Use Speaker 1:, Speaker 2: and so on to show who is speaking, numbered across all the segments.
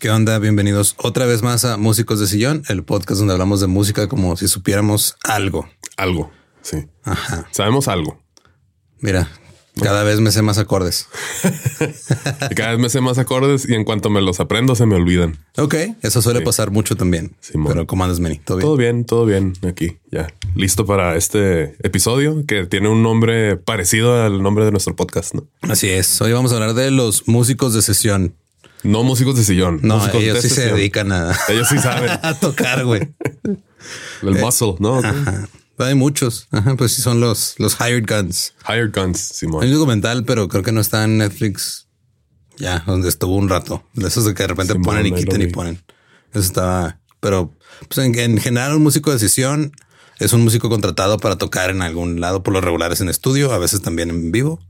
Speaker 1: ¿Qué onda? Bienvenidos otra vez más a Músicos de Sillón, el podcast donde hablamos de música como si supiéramos algo.
Speaker 2: Algo. Sí.
Speaker 1: Ajá.
Speaker 2: Sabemos algo.
Speaker 1: Mira, cada vez me sé más acordes.
Speaker 2: Y cada vez me sé más acordes y en cuanto me los aprendo se me olvidan.
Speaker 1: Ok, eso suele pasar mucho también.
Speaker 2: Simón.
Speaker 1: Pero ¿cómo andas, Meni? ¿Todo bien?
Speaker 2: Todo bien, todo bien aquí. Ya listo para este episodio que tiene un nombre parecido al nombre de nuestro podcast. No,
Speaker 1: Así es. Hoy vamos a hablar de los músicos de sesión.
Speaker 2: No músicos de sillón.
Speaker 1: No, ellos sí se
Speaker 2: sesión.
Speaker 1: dedican a,
Speaker 2: Ellos sí saben
Speaker 1: a tocar, güey.
Speaker 2: el muscle, no?
Speaker 1: Ajá. Hay muchos. Ajá, pues sí son los, los hired guns.
Speaker 2: Hired guns,
Speaker 1: Hay
Speaker 2: Simón.
Speaker 1: un documental, pero creo que no está en Netflix. Ya, donde estuvo un rato. De esos de que de repente
Speaker 2: Simón,
Speaker 1: ponen y quitan y ponen. Eso estaba. Pero pues en, en general, un músico de sesión es un músico contratado para tocar en algún lado, por lo regulares en estudio, a veces también en vivo.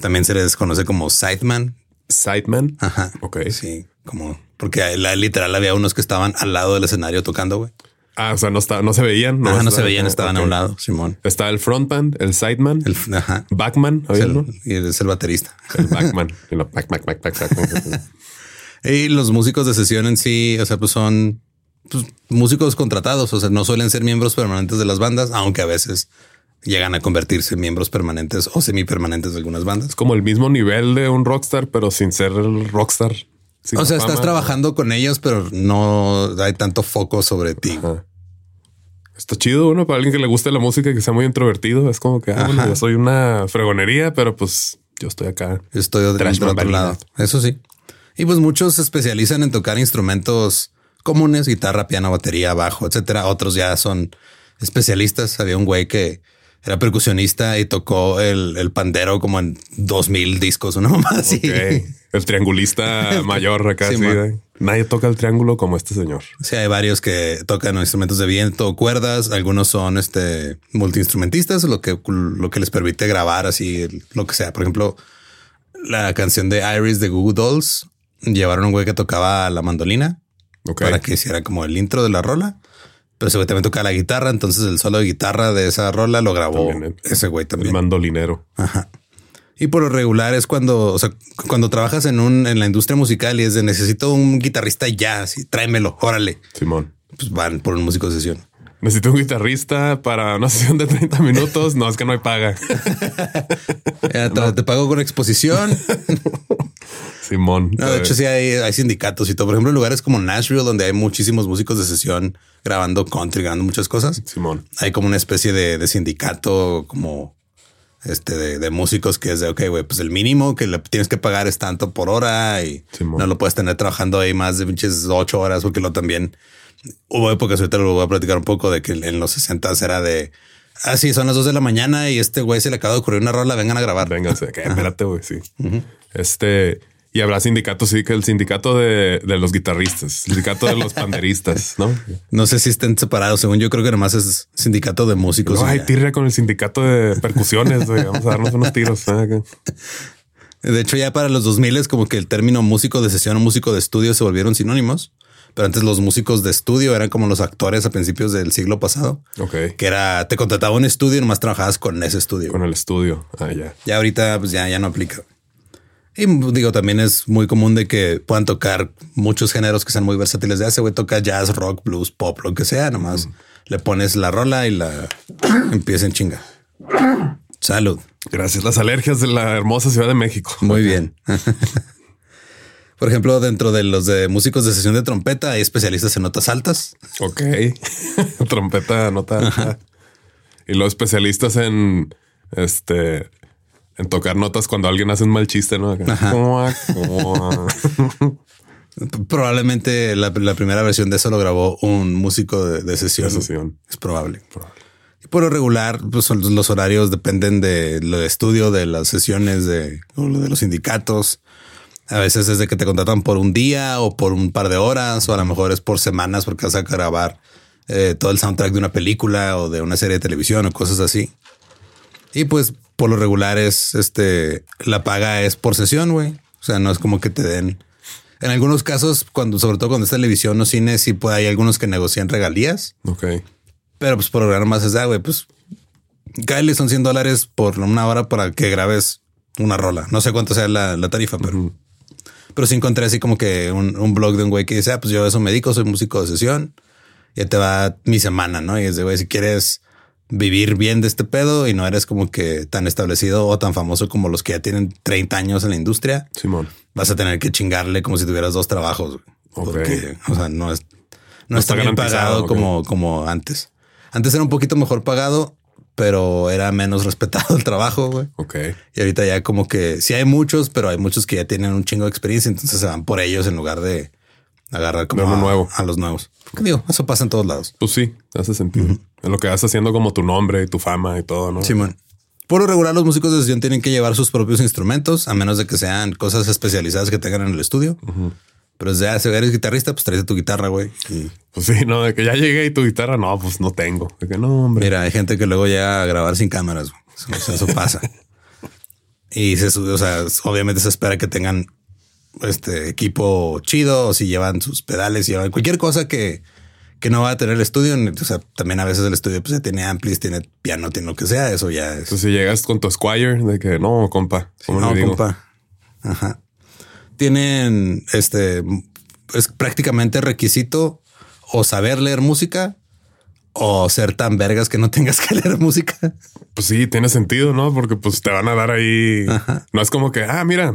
Speaker 1: También se les conoce como sideman.
Speaker 2: Sideman.
Speaker 1: Ajá.
Speaker 2: Ok.
Speaker 1: Sí, como porque la, literal había unos que estaban al lado del escenario tocando, güey.
Speaker 2: Ah, o sea, no está, no se veían.
Speaker 1: Ajá, no se veían, estaban a un lado, Simón.
Speaker 2: Está el frontman, el sideman,
Speaker 1: El, ajá.
Speaker 2: backman,
Speaker 1: y es el baterista.
Speaker 2: El backman. Y lo back, back, back, back, back.
Speaker 1: Y los músicos de sesión en sí, o sea, pues son pues, músicos contratados, o sea, no suelen ser miembros permanentes de las bandas, aunque a veces llegan a convertirse en miembros permanentes o semipermanentes de algunas bandas.
Speaker 2: Como el mismo nivel de un rockstar, pero sin ser el rockstar. Sin
Speaker 1: O sea,
Speaker 2: la
Speaker 1: estás
Speaker 2: fama.
Speaker 1: trabajando con ellos, pero no hay tanto foco sobre ti.
Speaker 2: Ajá. Está chido, uno para alguien que le guste la música y que sea muy introvertido. Es como que, ah, bueno, yo soy una fregonería, pero pues yo estoy acá.
Speaker 1: Yo Estoy de- otro lado. Eso sí. Y pues muchos se especializan en tocar instrumentos comunes, guitarra, piano, batería, bajo, etcétera. Otros ya son especialistas. Había un güey que era percusionista y tocó el, el pandero como en dos mil discos, una mamá así.
Speaker 2: Ok. El triangulista mayor acá.
Speaker 1: Sí,
Speaker 2: Nadie toca el triángulo como este señor.
Speaker 1: Sí, hay varios que tocan instrumentos de viento, cuerdas. Algunos son este multiinstrumentistas, lo que, lo que les permite grabar así lo que sea. Por ejemplo, la canción de Iris de Google Dolls llevaron a un güey que tocaba la mandolina para que hiciera como el intro de la rola. Pero ese güey también tocaba la guitarra. Entonces el solo de guitarra de esa rola lo grabó
Speaker 2: También, eh.
Speaker 1: ese güey
Speaker 2: El
Speaker 1: también.
Speaker 2: mandolinero.
Speaker 1: Ajá. Y por lo regular es cuando, o sea, cuando trabajas en un, en la industria musical y es de necesito un guitarrista ya, así tráemelo, órale.
Speaker 2: Simón.
Speaker 1: Pues van por un músico de sesión.
Speaker 2: Necesito un guitarrista para una sesión de 30 minutos. No, es que no hay paga.
Speaker 1: Ya, te, te pago con exposición.
Speaker 2: Simón.
Speaker 1: No, de hecho, sí hay, hay sindicatos y todo. Por ejemplo, en lugares como Nashville, donde hay muchísimos músicos de sesión grabando country, grabando muchas cosas.
Speaker 2: Simón.
Speaker 1: Hay como una especie de, de sindicato, como este de, de músicos que es de, ok, güey, pues el mínimo que le tienes que pagar es tanto por hora y
Speaker 2: Simón.
Speaker 1: no lo puedes tener trabajando ahí más de pinches ocho horas, porque lo también hubo épocas, ahorita lo voy a platicar un poco de que en los 60 era de, ah, sí, son las dos de la mañana y este güey se le acaba de ocurrir una rola, vengan a grabar.
Speaker 2: Véngase, que espérate, güey. Sí. Este, y habrá sindicatos, sí, que el sindicato de, de los guitarristas, el sindicato de los panderistas, ¿no?
Speaker 1: No sé si estén separados, según yo creo que nomás es sindicato de músicos.
Speaker 2: No, hay tirria con el sindicato de percusiones, güey. Vamos a darnos unos tiros. Ah, que-
Speaker 1: De hecho, ya para los 2000 es como que el término músico de sesión o músico de estudio se volvieron sinónimos. Pero antes los músicos de estudio eran como los actores a principios del siglo pasado,
Speaker 2: Ok.
Speaker 1: que era te contrataba un estudio y nomás trabajabas con ese estudio.
Speaker 2: Con el estudio. Ah, ya.
Speaker 1: Ya ahorita pues ya, ya no aplica. Y digo, también es muy común de que puedan tocar muchos géneros que sean muy versátiles. Ya ese güey toca jazz, rock, blues, pop, lo que sea. Nomás le pones la rola y la empieza en chinga. Salud.
Speaker 2: Gracias. Las alergias de la hermosa Ciudad de México.
Speaker 1: Muy bien. Por ejemplo, dentro de los de músicos de sesión de trompeta hay especialistas en notas altas.
Speaker 2: Ok. Trompeta, nota. alta. Y los especialistas en este en tocar notas cuando alguien hace un mal chiste, ¿no?
Speaker 1: Ajá. Probablemente la, la primera versión de eso lo grabó un músico de, de sesión.
Speaker 2: De sesión.
Speaker 1: Es probable. Y por lo regular, pues los horarios dependen de lo de estudio, de las sesiones, de, de los sindicatos. A veces es de que te contratan por un día o por un par de horas, o a lo mejor es por semanas porque vas a grabar eh, todo el soundtrack de una película o de una serie de televisión o cosas así. Y pues por lo regular es este la paga es por sesión, güey. O sea, no es como que te den. En algunos casos, cuando, sobre todo cuando es televisión o cine, sí puede, hay algunos que negocian regalías.
Speaker 2: Ok.
Speaker 1: Pero pues por lograr más es ah, güey, pues cáele son 100 dólares por una hora para que grabes una rola. No sé cuánto sea la, la tarifa, pero, pero sí encontré así como que un, un blog de un güey que dice, ah, pues yo eso me dedico, soy músico de sesión. Ya te va mi semana, ¿no? Y es de, güey, si quieres vivir bien de este pedo y no eres como que tan establecido o tan famoso como los que ya tienen 30 años en la industria,
Speaker 2: Simón.
Speaker 1: vas a tener que chingarle como si tuvieras dos trabajos. güey.
Speaker 2: Ok.
Speaker 1: Porque, o sea, no es, no,
Speaker 2: No
Speaker 1: está,
Speaker 2: está
Speaker 1: bien pagado como, como antes. Antes era un poquito mejor pagado, pero era menos respetado el trabajo, güey.
Speaker 2: Ok.
Speaker 1: Y ahorita ya como que sí hay muchos, pero hay muchos que ya tienen un chingo de experiencia, entonces se van por ellos en lugar de agarrar como a,
Speaker 2: nuevo.
Speaker 1: a los nuevos. ¿Qué digo? Eso pasa en todos lados.
Speaker 2: Pues sí, hace sentido. En lo que vas haciendo como tu nombre y tu fama y todo, ¿no?
Speaker 1: Simón. Por lo regular, los músicos de sesión tienen que llevar sus propios instrumentos, a menos de que sean cosas especializadas que tengan en el estudio. Pero ah, si eres guitarrista, pues traes tu guitarra, güey. Y
Speaker 2: Pues sí, no, de que ya llegué y tu guitarra, no, pues no tengo. De que no, hombre.
Speaker 1: mira, hay gente que luego llega a grabar sin cámaras. güey. Eso, o sea, eso pasa. y se sube, o sea, obviamente se espera que tengan este equipo chido o si llevan sus pedales, si llevan cualquier cosa que, que no va a tener el estudio. O sea, también a veces el estudio pues, ya tiene amplis, tiene piano, tiene lo que sea. Eso ya es.
Speaker 2: Entonces, si llegas con tu Squire, de que no, compa, ¿cómo
Speaker 1: No,
Speaker 2: le digo?
Speaker 1: compa. Ajá. Tienen este es prácticamente requisito o saber leer música o ser tan vergas que no tengas que leer música.
Speaker 2: Pues sí, tiene sentido, ¿no? Porque pues te van a dar ahí. No es como que, ah, mira,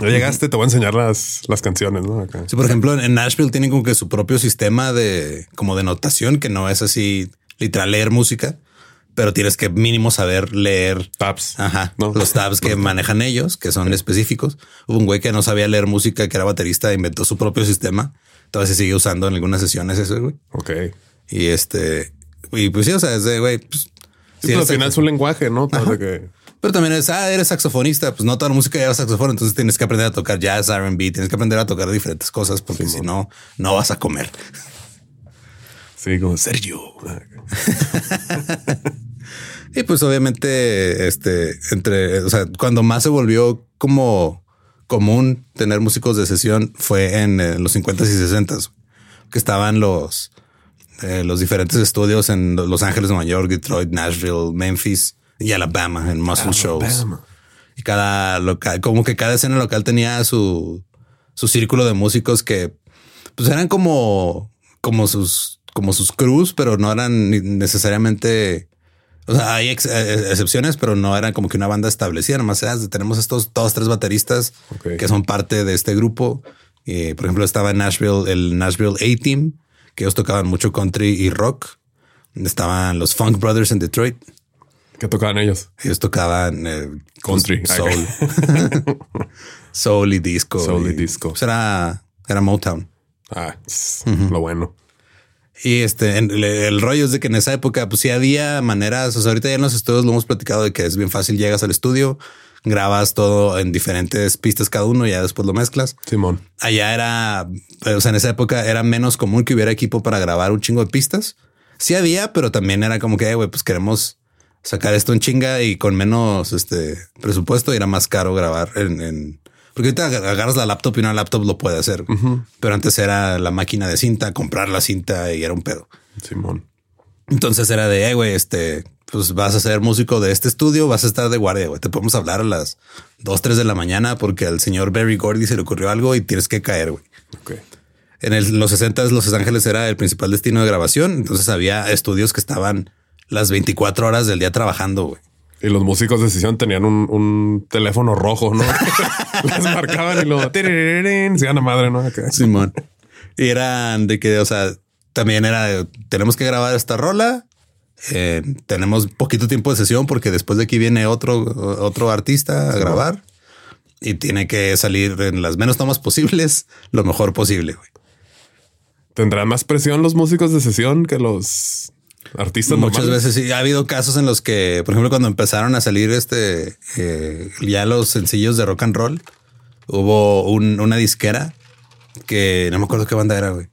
Speaker 2: ya llegaste, te voy a enseñar las, las canciones, ¿no?
Speaker 1: Sí, por ejemplo, en Nashville tienen como que su propio sistema de como de notación que no es así literal leer música, pero tienes que mínimo saber leer
Speaker 2: Tabs.
Speaker 1: Ajá.
Speaker 2: ¿no?
Speaker 1: Los tabs que manejan ellos, que son específicos. Hubo un güey que no sabía leer música, que era baterista, inventó su propio sistema. Todavía se sigue usando en algunas sesiones ese güey.
Speaker 2: Ok.
Speaker 1: Y este, y pues sí, o sea, es de güey, pues,
Speaker 2: Sí,
Speaker 1: si
Speaker 2: pero al final es un lenguaje, ¿no? Que
Speaker 1: pero también es, ah, eres saxofonista, pues no toda la música lleva saxofón, entonces tienes que aprender a tocar jazz, R&B, tienes que aprender a tocar diferentes cosas porque si no, no vas a comer.
Speaker 2: sí, como Sergio.
Speaker 1: Y pues obviamente, este, entre, o sea, cuando más se volvió como común tener músicos de sesión fue en eh, los 50s y 60s, que estaban los, eh, los diferentes estudios en Los Ángeles, Nueva York, Detroit, Nashville, Memphis y Alabama, en muscle shows.
Speaker 2: Alabama.
Speaker 1: Y cada local, como que cada escena local tenía su, su círculo de músicos que pues eran como, como sus, como sus crews, pero no eran necesariamente O sea, hay ex- eh, excepciones, pero no eran como que una banda establecida. Nomás era, tenemos estos dos, tres bateristas que son parte de este grupo. Eh, por ejemplo, estaba en Nashville, el Nashville A-Team, que ellos tocaban mucho country y rock. Estaban los Funk Brothers en Detroit.
Speaker 2: ¿Qué tocaban ellos?
Speaker 1: Ellos tocaban eh,
Speaker 2: Country.
Speaker 1: soul, soul y disco.
Speaker 2: Soul y disco.
Speaker 1: pues era, era Motown.
Speaker 2: Ah, lo bueno.
Speaker 1: Y este, en- el, el rollo es de que en esa época, pues sí había maneras. O sea, ahorita ya en los estudios lo hemos platicado de que es bien fácil. Llegas al estudio, grabas todo en diferentes pistas cada uno y ya después lo mezclas.
Speaker 2: Simón.
Speaker 1: Allá era, o sea, en esa época era menos común que hubiera equipo para grabar un chingo de pistas. Sí había, pero también era como que, "Eh, güey, pues queremos sacar esto en chinga y con menos este presupuesto y era más caro grabar en, en- porque ahorita ag- agarras la laptop y una laptop lo puede hacer, pero antes era la máquina de cinta, comprar la cinta y era un pedo.
Speaker 2: Simón.
Speaker 1: Entonces era de, eh, güey, este, pues vas a ser músico de este estudio, vas a estar de guardia, güey. Te podemos hablar a las 2, 3 de la mañana porque al señor Barry Gordy se le ocurrió algo y tienes que caer, güey.
Speaker 2: Ok.
Speaker 1: En el- los 60 Los Ángeles era el principal destino de grabación. Entonces había estudios que estaban las 24 horas del día trabajando, güey.
Speaker 2: Y los músicos de sesión tenían un, un teléfono rojo, ¿no? Les marcaban y lo se iban a madre, ¿no? Acá.
Speaker 1: Simón. Y eran de que, o sea, también era de, tenemos que grabar esta rola. eh, tenemos poquito tiempo de sesión porque después de aquí viene otro, otro artista a grabar y tiene que salir en las menos tomas posibles, lo mejor posible. güey.
Speaker 2: ¿Tendrán más presión los músicos de sesión que los artistas
Speaker 1: Muchas
Speaker 2: normales?
Speaker 1: veces sí ha habido casos en los que, por ejemplo, cuando empezaron a salir este eh, ya los sencillos de rock and roll, hubo un- una disquera que no me acuerdo qué banda era, güey,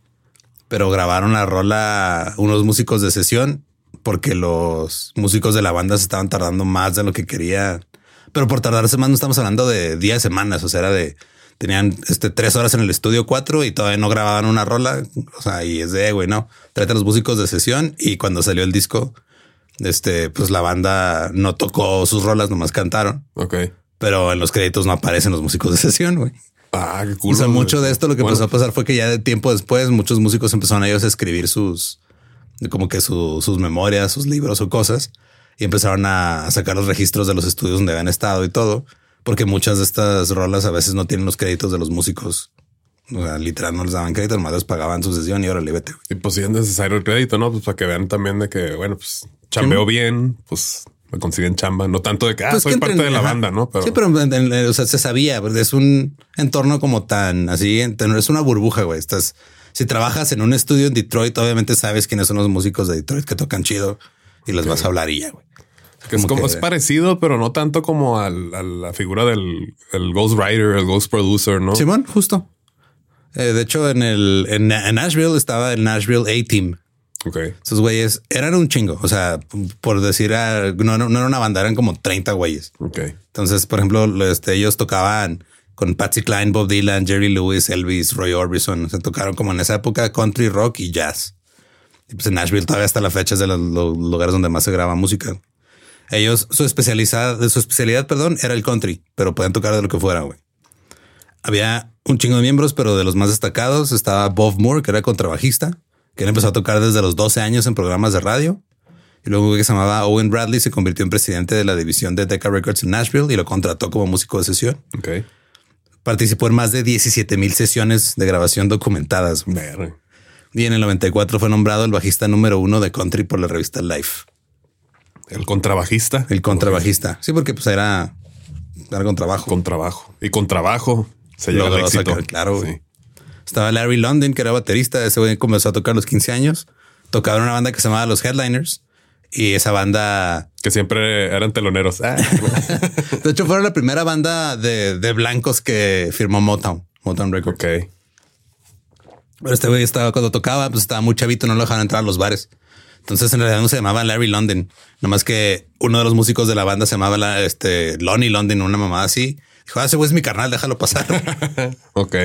Speaker 1: pero grabaron la rola unos músicos de sesión porque los músicos de la banda se estaban tardando más de lo que querían. Pero por tardarse más no estamos hablando de días, semanas, o sea, era de tenían este tres horas en el estudio cuatro y todavía no grababan una rola. O sea, y es de "Eh, güey, no tráete a los músicos de sesión. Y cuando salió el disco, este, pues la banda no tocó sus rolas, nomás cantaron,
Speaker 2: Ok.
Speaker 1: pero en los créditos no aparecen los músicos de sesión. Güey.
Speaker 2: Ah, qué cool.
Speaker 1: O sea, mucho de esto lo que
Speaker 2: Bueno,
Speaker 1: empezó a pasar fue que ya de tiempo después muchos músicos empezaron a ellos a escribir sus, como que su- sus memorias, sus libros o cosas y empezaron a sacar los registros de los estudios donde habían estado y todo, porque muchas de estas rolas a veces no tienen los créditos de los músicos. O sea, literal no les daban crédito, nomás les pagaban su sesión y órale, vete.
Speaker 2: Y pues sí es necesario el crédito, ¿no? Pues para que vean también de que, bueno, pues chambeo bien, pues me consiguen chamba. No tanto de que, ah,
Speaker 1: Pues
Speaker 2: soy
Speaker 1: que
Speaker 2: parte de la
Speaker 1: ajá.
Speaker 2: banda, ¿no? Pero,
Speaker 1: Sí, pero en- en- o sea, se sabía, porque es un entorno como tan así, es una burbuja, güey. Estás, si trabajas en un estudio en Detroit, obviamente sabes quiénes son los músicos de Detroit que tocan chido y les vas a hablar y ya, güey.
Speaker 2: Que es
Speaker 1: como que-
Speaker 2: es parecido, pero no tanto como al- a la figura del el ghostwriter, el ghost producer, ¿no?
Speaker 1: Simón, justo. Eh, de hecho, en el en, en Nashville estaba el Nashville A-Team.
Speaker 2: Ok.
Speaker 1: Esos güeyes eran un chingo. O sea, por decir, ah, no, no, no era una banda, eran como 30 güeyes.
Speaker 2: Ok.
Speaker 1: Entonces, por ejemplo, lo- este, ellos tocaban con Patsy Cline, Bob Dylan, Jerry Lewis, Elvis, Roy Orbison. O sea, tocaron como en esa época country, rock y jazz. Y pues en Nashville todavía hasta la fecha es de los, los lugares donde más se graba música. Ellos, su especialidad, su especialidad, perdón, era el country, pero pueden tocar de lo que fuera, güey. Había un chingo de miembros, pero de los más destacados estaba Bob Moore, que era contrabajista, que él empezó a tocar desde los 12 años en programas de radio. Y luego que se llamaba Owen Bradley se convirtió en presidente de la división de Decca Records en Nashville y lo contrató como músico de sesión. Participó en más de 17 mil sesiones de grabación documentadas. Y en el 94 fue nombrado el bajista número uno de country por la revista Life.
Speaker 2: El contrabajista.
Speaker 1: El contrabajista. Sí, porque pues era, era contrabajo.
Speaker 2: Contrabajo. Y con trabajo se llega al éxito.
Speaker 1: sacar, claro.
Speaker 2: Sí.
Speaker 1: Estaba Larry London, que era baterista. Ese güey comenzó a tocar a los 15 años. Tocaba en una banda que se llamaba Los Headliners. Y esa banda,
Speaker 2: Que siempre eran teloneros. Ah,
Speaker 1: de hecho, fueron la primera banda de, de blancos que firmó Motown, Motown Records.
Speaker 2: ok.
Speaker 1: Pero este güey estaba cuando tocaba, pues estaba muy chavito, no lo dejaban entrar a los bares. Entonces en realidad no se llamaba Larry London, nomás que uno de los músicos de la banda se llamaba la- este Lonnie London, una mamá así. Dijo, ah, ese güey es mi carnal, déjalo pasar.
Speaker 2: Ok.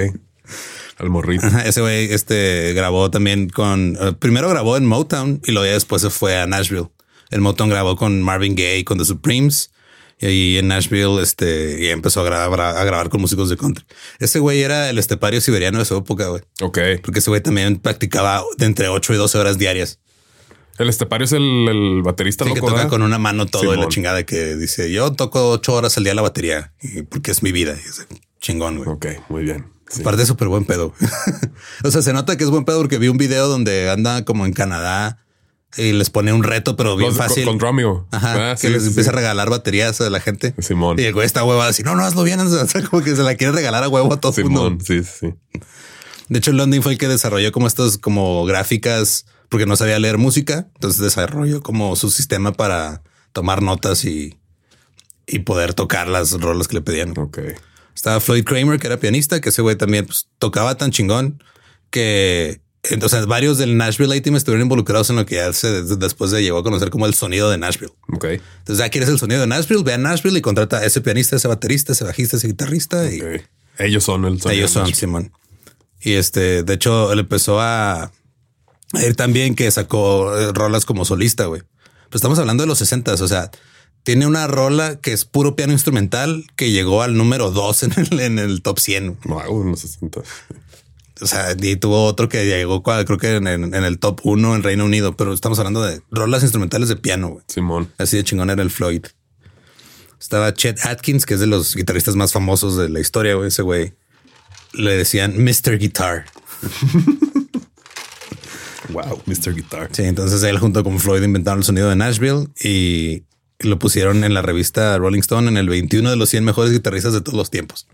Speaker 2: Al morrito.
Speaker 1: Ajá, ese güey este, grabó también con. eh, primero grabó en Motown y luego ya después se fue a Nashville. El Motown grabó con Marvin Gaye, con The Supremes. Y ahí en Nashville este, y empezó a grabar, a grabar con músicos de country. Ese güey era el estepario siberiano de su época, güey.
Speaker 2: Ok.
Speaker 1: Porque ese güey también practicaba de entre 8 y 12 horas diarias.
Speaker 2: El estepario es el, el baterista
Speaker 1: Sí, que toca con una mano todo y la chingada que dice yo toco ocho horas al día la batería porque es mi vida. Y es chingón, güey.
Speaker 2: Ok, muy bien. Sí.
Speaker 1: Aparte, súper buen pedo. o sea, se nota que es buen pedo porque vi un video donde anda como en Canadá y les pone un reto, pero bien
Speaker 2: Los- con-
Speaker 1: fácil.
Speaker 2: Con, Dromio.
Speaker 1: Ajá,
Speaker 2: Ah,
Speaker 1: que
Speaker 2: sí,
Speaker 1: les
Speaker 2: sí,
Speaker 1: empieza a regalar baterías a la gente.
Speaker 2: Simón.
Speaker 1: Y el güey está huevo así, no, no, hazlo bien. O sea, como que se la quiere regalar a huevo a todo mundo.
Speaker 2: Simón, sí, sí, sí.
Speaker 1: De hecho, London fue el que desarrolló como estas como gráficas porque no sabía leer música. Entonces desarrolló como su sistema para tomar notas y, y poder tocar las rolas que le pedían.
Speaker 2: Ok.
Speaker 1: Estaba Floyd Kramer, que era pianista, que ese güey también pues, tocaba tan chingón que entonces varios del Nashville A-Team estuvieron involucrados en lo que ya se después se llegó a conocer como el sonido de Nashville.
Speaker 2: Ok.
Speaker 1: Entonces, ya quieres el sonido de Nashville, ve a Nashville y contrata a ese pianista, ese baterista, ese bajista, ese guitarrista y.
Speaker 2: Ellos son el sonido
Speaker 1: ellos son Simón. Y este, de hecho, él empezó a, ir también que sacó eh, rolas como solista, güey. Pero estamos hablando de los 60 o sea, tiene una rola que es puro piano instrumental que llegó al número 2 en el, en el top 100.
Speaker 2: Wow, en los 60.
Speaker 1: O sea, y tuvo otro que llegó, creo que en, en- en el top 1 en Reino Unido, pero estamos hablando de rolas instrumentales de piano, güey.
Speaker 2: Simón.
Speaker 1: Así de chingón era el Floyd. Estaba Chet Atkins, que es de los guitarristas más famosos de la historia, güey. Ese güey le decían Mr. Guitar.
Speaker 2: Wow, Mr. Guitar.
Speaker 1: Sí, entonces él junto con Floyd inventaron el sonido de Nashville y lo pusieron en la revista Rolling Stone en el 21 de los 100 mejores guitarristas de todos los tiempos.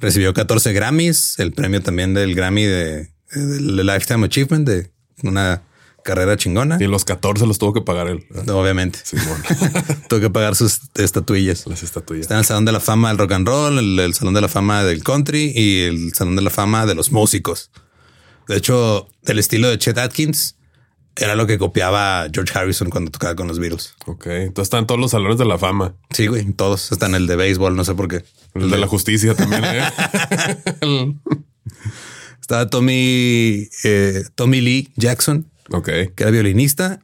Speaker 1: Recibió 14 Grammys, el premio también del Grammy de, Lifetime Achievement de una carrera chingona.
Speaker 2: Y los 14 los tuvo que pagar él.
Speaker 1: Obviamente. Tuvo que pagar sus estatuillas.
Speaker 2: Las estatuillas.
Speaker 1: Está en el Salón de la Fama del Rock and Roll, el, el Salón de la Fama del Country y el Salón de la Fama de los músicos. De hecho, el estilo de Chet Atkins era lo que copiaba George Harrison cuando tocaba con los Beatles.
Speaker 2: Ok. Entonces están todos los salones de la fama.
Speaker 1: Sí, güey, todos están el de béisbol, no sé por qué.
Speaker 2: El de la justicia también. ¿eh?
Speaker 1: Estaba Tommy, eh, Tommy Lee Jackson,
Speaker 2: ok.
Speaker 1: que era violinista.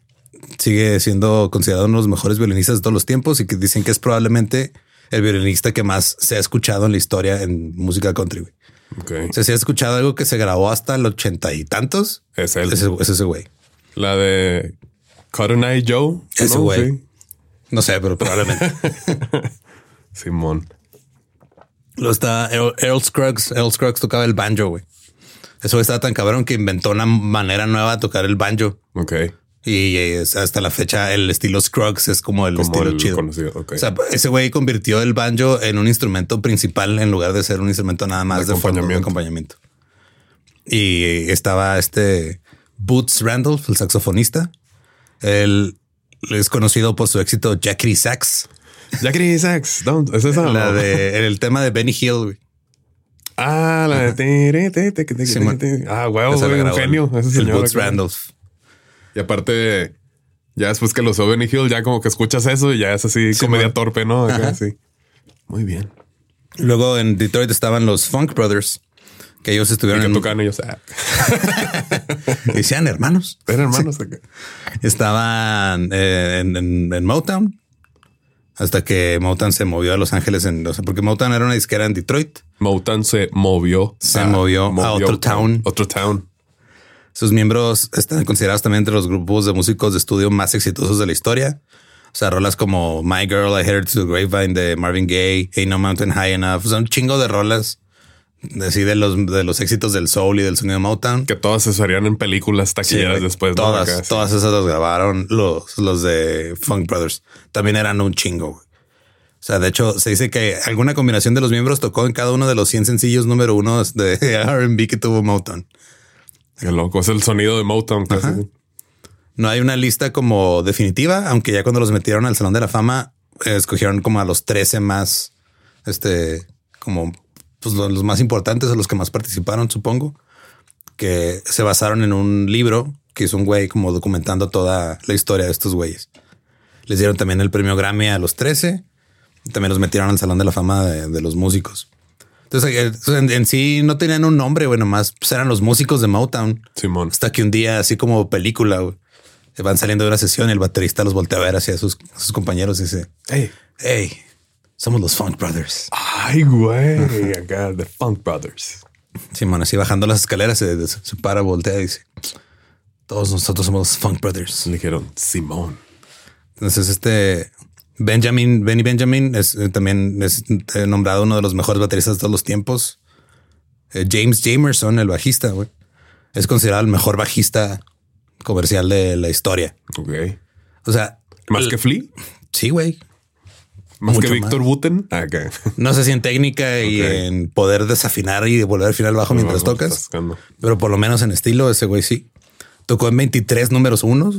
Speaker 1: Sigue siendo considerado uno de los mejores violinistas de todos los tiempos y que dicen que es probablemente el violinista que más se ha escuchado en la historia en música country. güey.
Speaker 2: Ok.
Speaker 1: O sea, si has escuchado algo que se grabó hasta el ochenta y tantos,
Speaker 2: Es él.
Speaker 1: es ese, es ese güey.
Speaker 2: La de Cotton Eye Joe.
Speaker 1: Ese güey.
Speaker 2: Sí.
Speaker 1: No sé, pero probablemente.
Speaker 2: Simón.
Speaker 1: Luego está Earl, Earl Scruggs. Earl Scruggs tocaba el banjo, güey. Eso estaba tan cabrón que inventó una manera nueva de tocar el banjo.
Speaker 2: Ok.
Speaker 1: Y es- hasta la fecha el estilo Scruggs es como el
Speaker 2: Como
Speaker 1: estilo
Speaker 2: el
Speaker 1: chido.
Speaker 2: conocido. Ok.
Speaker 1: O sea, ese güey convirtió el banjo en un instrumento principal en lugar de ser un instrumento nada más
Speaker 2: De
Speaker 1: de, fondo, de
Speaker 2: acompañamiento.
Speaker 1: acompañamiento. Y estaba este Boots Randolph, el saxofonista. Él es conocido por su éxito Jackie Sax,
Speaker 2: Jackie Sax. Don't- ¿Es esa?
Speaker 1: la de el tema de Benny Hill. güey.
Speaker 2: Ah, la de. te. Ah, huevo, güey, un genio. Ese
Speaker 1: el. Boots. Randolph.
Speaker 2: Y aparte, ya después que lo usó Benny Hill, ya como que escuchas eso y ya es así comedia torpe, ¿no? Acá, sí. Muy bien.
Speaker 1: Luego en Detroit estaban los Funk Brothers, que ellos
Speaker 2: Y
Speaker 1: estuvieron
Speaker 2: que
Speaker 1: en
Speaker 2: tocan ellos. Ah,
Speaker 1: y sean hermanos.
Speaker 2: eran hermanos. acá.
Speaker 1: Estaban eh, en, en- en Motown hasta que Motown se movió a Los Ángeles, en, o sea, porque Motown era una disquera en Detroit.
Speaker 2: Motown se movió.
Speaker 1: Se movió a otro town.
Speaker 2: Otro town.
Speaker 1: Sus miembros están considerados también entre los grupos de músicos de estudio más exitosos de la historia. O sea, rolas como My Girl, I Headed to the Grapevine de Marvin Gaye, Ain't No Mountain High Enough. Sea, un chingo de rolas así de los, de los éxitos del soul y del sonido de Motown.
Speaker 2: Que todas se usarían en películas
Speaker 1: Sí,
Speaker 2: taquilleras
Speaker 1: güey.
Speaker 2: después. ¿no?
Speaker 1: Todas,
Speaker 2: sí.
Speaker 1: todas esas las grabaron los, los de Funk Brothers. También eran un chingo. güey. O sea, de hecho, se dice que alguna combinación de los miembros tocó en cada uno de los 100 sencillos número uno de R&B que tuvo Motown.
Speaker 2: Qué loco. Es el sonido de Motown. casi.
Speaker 1: No hay una lista como definitiva, aunque ya cuando los metieron al Salón de la Fama, eh, escogieron como a los 13 más, este, como pues, lo- los más importantes o los que más participaron, supongo, que se basaron en un libro que hizo un güey como documentando toda la historia de estos güeyes. Les dieron también el premio Grammy a los 13 y también los metieron al Salón de la Fama de, de los músicos. Entonces, eh, en, en sí no tenían un nombre, güey, nomás pues, eran los músicos de Motown.
Speaker 2: Simón.
Speaker 1: Hasta que un día, así como película, güey, van saliendo de una sesión y el baterista los voltea a ver hacia sus, sus compañeros y dice,
Speaker 2: Hey.
Speaker 1: hey, somos los Funk Brothers.
Speaker 2: Ay, güey. Acá, The Funk Brothers.
Speaker 1: Simón, así bajando las escaleras, se, se para, voltea y dice, Todos nosotros somos Funk Brothers.
Speaker 2: Le dijeron Simón.
Speaker 1: Entonces, este Benjamin, Benny Benjamin es eh, también es eh, nombrado uno de los mejores bateristas de todos los tiempos. Eh, James Jamerson, el bajista, güey, es considerado el mejor bajista comercial de la historia.
Speaker 2: Ok.
Speaker 1: O sea,
Speaker 2: Más
Speaker 1: el-
Speaker 2: que Flea,
Speaker 1: sí, güey.
Speaker 2: más
Speaker 1: Mucho
Speaker 2: que Víctor. Buten. Ah.
Speaker 1: No sé si en técnica y en poder desafinar y volver al final bajo mientras tocas, pero por lo menos en estilo, ese güey sí. Tocó en 23 números unos,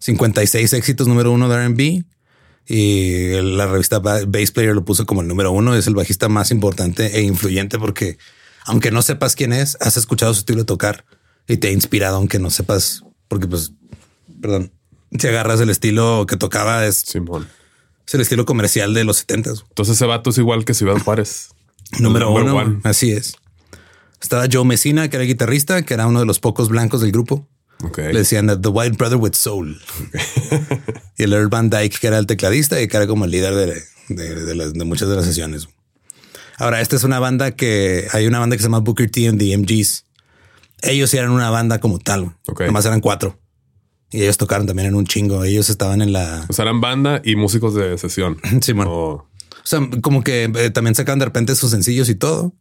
Speaker 1: 56 éxitos número uno de RB. Y la revista Ba- Bass Player lo puso como el número uno. Es el bajista más importante e influyente porque, aunque no sepas quién es, has escuchado su estilo de tocar y te ha inspirado, aunque no sepas, porque, pues, perdón, si agarras el estilo que tocaba, es,
Speaker 2: Simón.
Speaker 1: es el estilo comercial de los 70
Speaker 2: Entonces ese vato es igual que Ciudad Juárez.
Speaker 1: Número uno.
Speaker 2: one.
Speaker 1: Así es. Estaba Joe Messina, que era guitarrista, que era uno de los pocos blancos del grupo. Le decían The White Brother with Soul. y el Earl Van Dyke, que era el tecladista y que era como el líder de, de- de las- de muchas de las sesiones. Ahora, esta es una banda que hay una banda que se llama Booker T and the MGs. Ellos sí eran una banda como tal. güey.
Speaker 2: Ok.
Speaker 1: Nomás eran cuatro. Y ellos tocaron también en un chingo. Ellos estaban en la.
Speaker 2: O sea, eran banda y músicos de sesión.
Speaker 1: Simón.
Speaker 2: O-
Speaker 1: O sea, como que eh, también sacaban de repente sus sencillos y todo.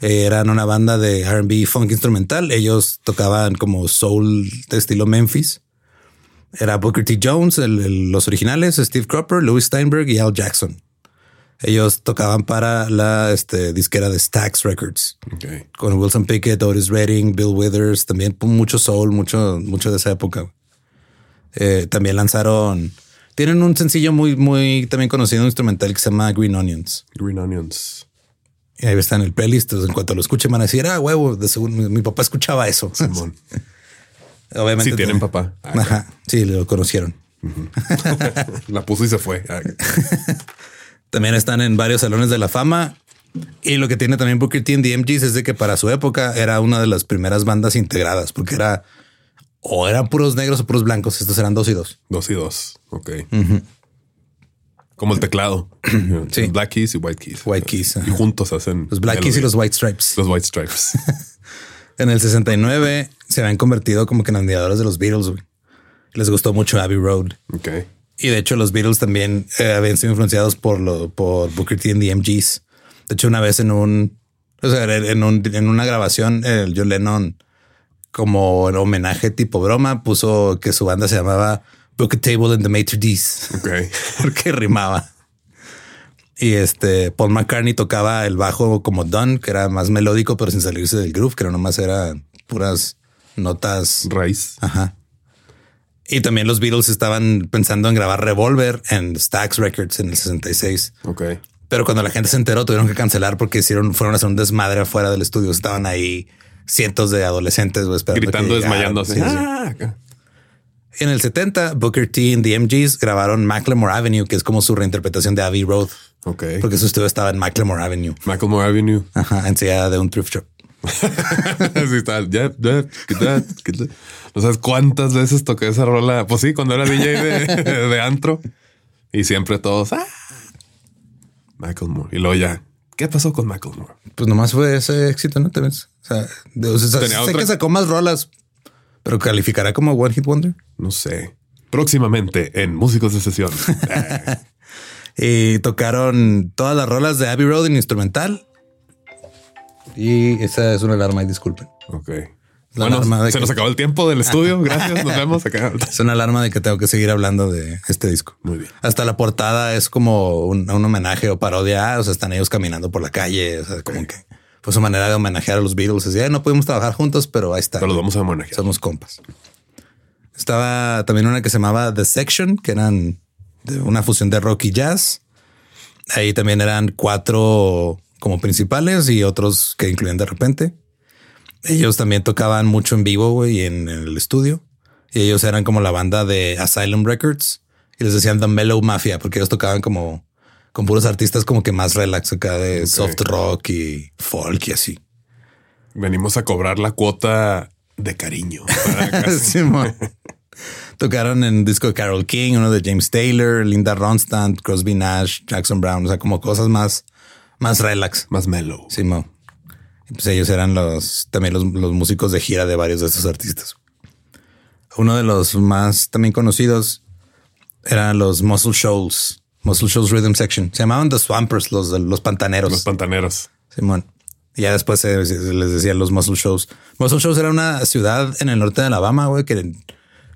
Speaker 1: Eran una banda de RB funk instrumental. Ellos tocaban como soul de estilo Memphis. Era Booker T. Jones, el- el- los originales, Steve Cropper, Louis Steinberg y Al Jackson. Ellos tocaban para la este, disquera de Stax Records con Wilson Pickett, Otis Redding, Bill Withers, también mucho soul, mucho, mucho de esa época. Eh, también lanzaron, tienen un sencillo muy, muy también conocido, un instrumental que se llama Green Onions.
Speaker 2: Green Onions.
Speaker 1: Y ahí está en el playlist. Entonces, en cuanto lo escuchen, van a decir, ah, huevo, de seguro mi, mi papá escuchaba eso.
Speaker 2: Simón.
Speaker 1: Obviamente.
Speaker 2: Si tienen papá. Ah,
Speaker 1: Ajá. Sí, lo conocieron.
Speaker 2: La puso y se fue. Ah,
Speaker 1: También están en varios salones de la fama. Y lo que tiene también Booker T en The MGs es de que para su época era una de las primeras bandas integradas, porque era o eran puros negros o puros blancos. Estos eran dos y dos.
Speaker 2: Dos y dos. Ok. Como el teclado.
Speaker 1: Sí.
Speaker 2: Black Keys y White Keys.
Speaker 1: White Keys,
Speaker 2: Y juntos hacen
Speaker 1: Los Black Keys y los White Stripes.
Speaker 2: los White Stripes.
Speaker 1: En el 69 se habían convertido como que en admiradores de los Beatles. güey. Les gustó mucho Abbey Road.
Speaker 2: ok.
Speaker 1: Y de hecho los Beatles también eh, habían sido influenciados por lo por Booker T and the MGs. De hecho una vez en un o sea, en, un- en una grabación el John Lennon como en homenaje tipo broma puso que su banda se llamaba Booker Table and the Maitre D's
Speaker 2: Ok.
Speaker 1: porque rimaba. Y este Paul McCartney tocaba el bajo como Dunn, que era más melódico, pero sin salirse del groove, que no nomás eran puras notas
Speaker 2: Raíz.
Speaker 1: Ajá. Y también los Beatles estaban pensando en grabar Revolver en Stax Records en el 66.
Speaker 2: Ok.
Speaker 1: Pero cuando la gente se enteró, tuvieron que cancelar porque hicieron, fueron a hacer un desmadre afuera del estudio. Estaban ahí cientos de adolescentes
Speaker 2: Gritando,
Speaker 1: que
Speaker 2: desmayándose. Ah.
Speaker 1: En el 70, Booker T y the MGs grabaron Macklemore Avenue, que es como su reinterpretación de Abbey Road,
Speaker 2: Ok.
Speaker 1: porque su estudio estaba en Macklemore Avenue.
Speaker 2: Macklemore Avenue.
Speaker 1: Ajá, enseguida de un thrift shop.
Speaker 2: Así está. Ya, ya, ya. No sabes cuántas veces toqué esa rola. Pues sí, cuando era DJ de, de antro. Y siempre todos. Ah, Macklemore. Y luego ya. ¿Qué pasó con Macklemore?
Speaker 1: Pues nomás fue ese éxito, ¿no? O sea, de- o sea,
Speaker 2: Tenía
Speaker 1: sé
Speaker 2: otra-
Speaker 1: que sacó más rolas, pero calificará como One Hit Wonder.
Speaker 2: No sé. Próximamente en Músicos de Sesión.
Speaker 1: Y tocaron todas las rolas de Abbey Road en instrumental. Y esa es una alarma y disculpen.
Speaker 2: ok.
Speaker 1: La
Speaker 2: bueno,
Speaker 1: de
Speaker 2: se
Speaker 1: que-
Speaker 2: nos acabó el tiempo del estudio. Gracias. Nos vemos acá.
Speaker 1: Es una alarma de que tengo que seguir hablando de este disco.
Speaker 2: Muy bien.
Speaker 1: Hasta la portada es como un, un homenaje o parodia. O sea, están ellos caminando por la calle. O sea, como que fue su manera de homenajear a los Beatles. Decía, "Eh, no pudimos trabajar juntos, pero ahí está.
Speaker 2: Pero los vamos a homenajear.
Speaker 1: Somos compas. Estaba también una que se llamaba The Section, que eran de una fusión de rock y jazz. Ahí también eran cuatro como principales y otros que incluían de repente. Ellos también tocaban mucho en vivo güey, en el estudio. Y ellos eran como la banda de Asylum Records y les decían The Mellow Mafia porque ellos tocaban como con puros artistas como que más relax acá de soft rock y folk y así.
Speaker 2: Venimos a cobrar la cuota de cariño.
Speaker 1: Simón. Tocaron en disco de Carol King, uno de James Taylor, Linda Ronstadt, Crosby Nash, Jackson Brown, o sea, como cosas más, más relax.
Speaker 2: Más mellow.
Speaker 1: Simón. Y Pues ellos eran los también los, los músicos de gira de varios de estos artistas. Uno de los más también conocidos eran los Muscle Shoals, Muscle Shoals Rhythm Section. Se llamaban The Swampers, los, los pantaneros.
Speaker 2: Los pantaneros.
Speaker 1: Simón. Y ya después se, se les decía los Muscle Shoals. Muscle Shoals era una ciudad en el norte de Alabama, güey, que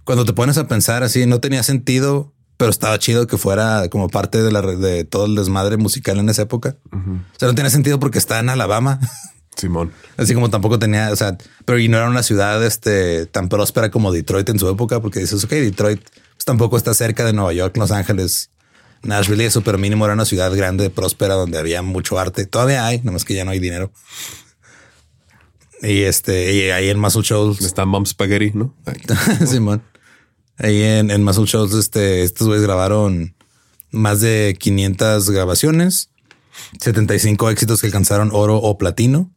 Speaker 1: cuando te pones a pensar así no tenía sentido, pero estaba chido que fuera como parte de la de todo el desmadre musical en esa época. O sea, no tenía sentido porque está en Alabama.
Speaker 2: Simón.
Speaker 1: Así como tampoco tenía, o sea, pero y no era una ciudad este, tan próspera como Detroit en su época, porque dices, ok, Detroit pues, tampoco está cerca de Nueva York, Los Ángeles, Nashville y eso, pero mínimo era una ciudad grande, próspera, donde había mucho arte. Todavía hay, nomás que ya no hay dinero. Y este, y ahí en Muscle Shoals
Speaker 2: está Mom Spaghetti, ¿no?
Speaker 1: Simón. Ahí en, en Muscle Shoals, este, estos güeyes grabaron más de 500 grabaciones, 75 éxitos que alcanzaron oro o platino.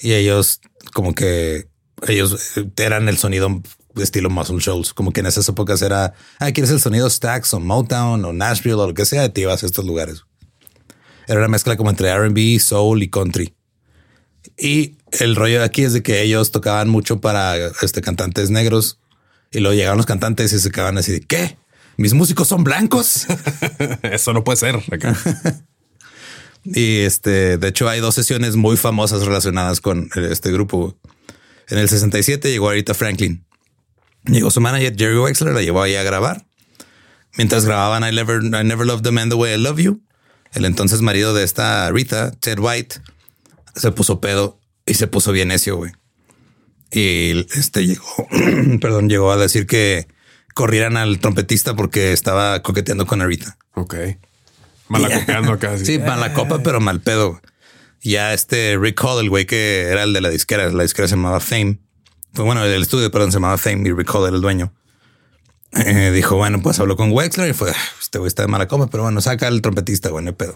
Speaker 1: Y ellos, como que ellos eran el sonido estilo Muscle Shoals, como que en esas épocas era, ah, quieres el sonido Stax o Motown o Nashville o lo que sea, te ibas a estos lugares. Era una mezcla como entre RB, soul y country. Y el rollo de aquí es de que ellos tocaban mucho para este, cantantes negros y luego llegaban los cantantes y se quedaban así de qué? Mis músicos son blancos.
Speaker 2: Eso no puede ser. Acá.
Speaker 1: y este, de hecho, hay dos sesiones muy famosas relacionadas con este grupo. En el 67 llegó Arita Franklin. Llegó su manager Jerry Wexler, la llevó ahí a grabar. Mientras grababan I Never, I Never Loved the Man the Way I Love You, el entonces marido de esta Rita, Ted White, se puso pedo y se puso bien necio, güey. Y este llegó, perdón, llegó a decir que corrieran al trompetista porque estaba coqueteando con Arita.
Speaker 2: Ok. Malacopeando acá.
Speaker 1: Sí, la copa, pero mal pedo. Ya este Rick Hall, el güey que era el de la disquera, la disquera se llamaba Fame. Fue bueno, el estudio, perdón, se llamaba Fame y era el dueño. Eh, dijo, bueno, pues habló con Wexler y fue, este güey está de mala copa, pero bueno, saca al trompetista, güey, no pedo.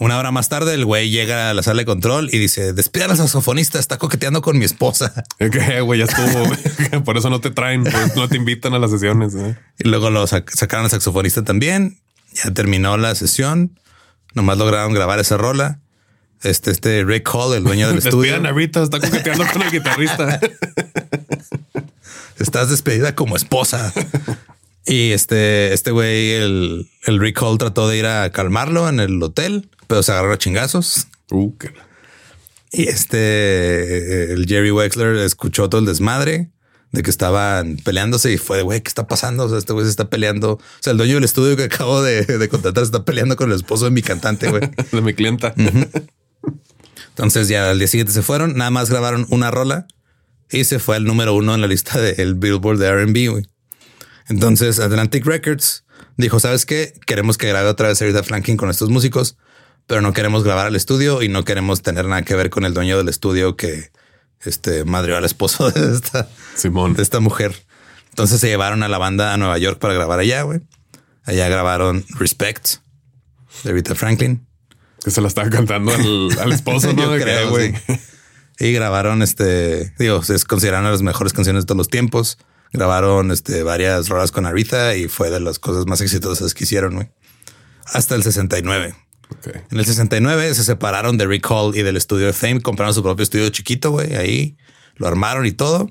Speaker 1: Una hora más tarde, el güey llega a la sala de control y dice: Despida al saxofonista, está coqueteando con mi esposa.
Speaker 2: Que güey, ya estuvo. Por eso no te traen, pues, no te invitan a las sesiones. ¿eh?
Speaker 1: Y luego lo sacaron al saxofonista también. Ya terminó la sesión. Nomás lograron grabar esa rola. Este, este Rick Hall, el dueño del estudio.
Speaker 2: a Rita, está coqueteando con el guitarrista.
Speaker 1: Estás despedida como esposa. Y este, este güey, el, el Rick Hall trató de ir a calmarlo en el hotel pero se agarró a chingazos.
Speaker 2: Uh,
Speaker 1: y este, el Jerry Wexler escuchó todo el desmadre de que estaban peleándose y fue de güey, ¿qué está pasando? O sea, este güey se está peleando. O sea, el dueño del estudio que acabo de, de contratar está peleando con el esposo de mi cantante, güey.
Speaker 2: de mi clienta.
Speaker 1: Entonces ya al día siguiente se fueron, nada más grabaron una rola y se fue al número uno en la lista del Billboard de RB. Entonces Atlantic Records dijo, ¿sabes qué? Queremos que grabe otra vez Rita Franklin con estos músicos pero no queremos grabar al estudio y no queremos tener nada que ver con el dueño del estudio que este madrió al esposo de esta
Speaker 2: Simón,
Speaker 1: de esta mujer. Entonces se llevaron a la banda a Nueva York para grabar allá, güey. Allá grabaron Respect de Rita Franklin.
Speaker 2: Que se la estaba cantando al, esposo, ¿no?
Speaker 1: güey. Y grabaron este, digo, se consideraron las mejores canciones de todos los tiempos. Grabaron este varias rolas con Aretha y fue de las cosas más exitosas que hicieron, güey. Hasta el 69. En el 69 se separaron de Rick Hall y del estudio de Fame, compraron su propio estudio chiquito, güey, ahí lo armaron y todo.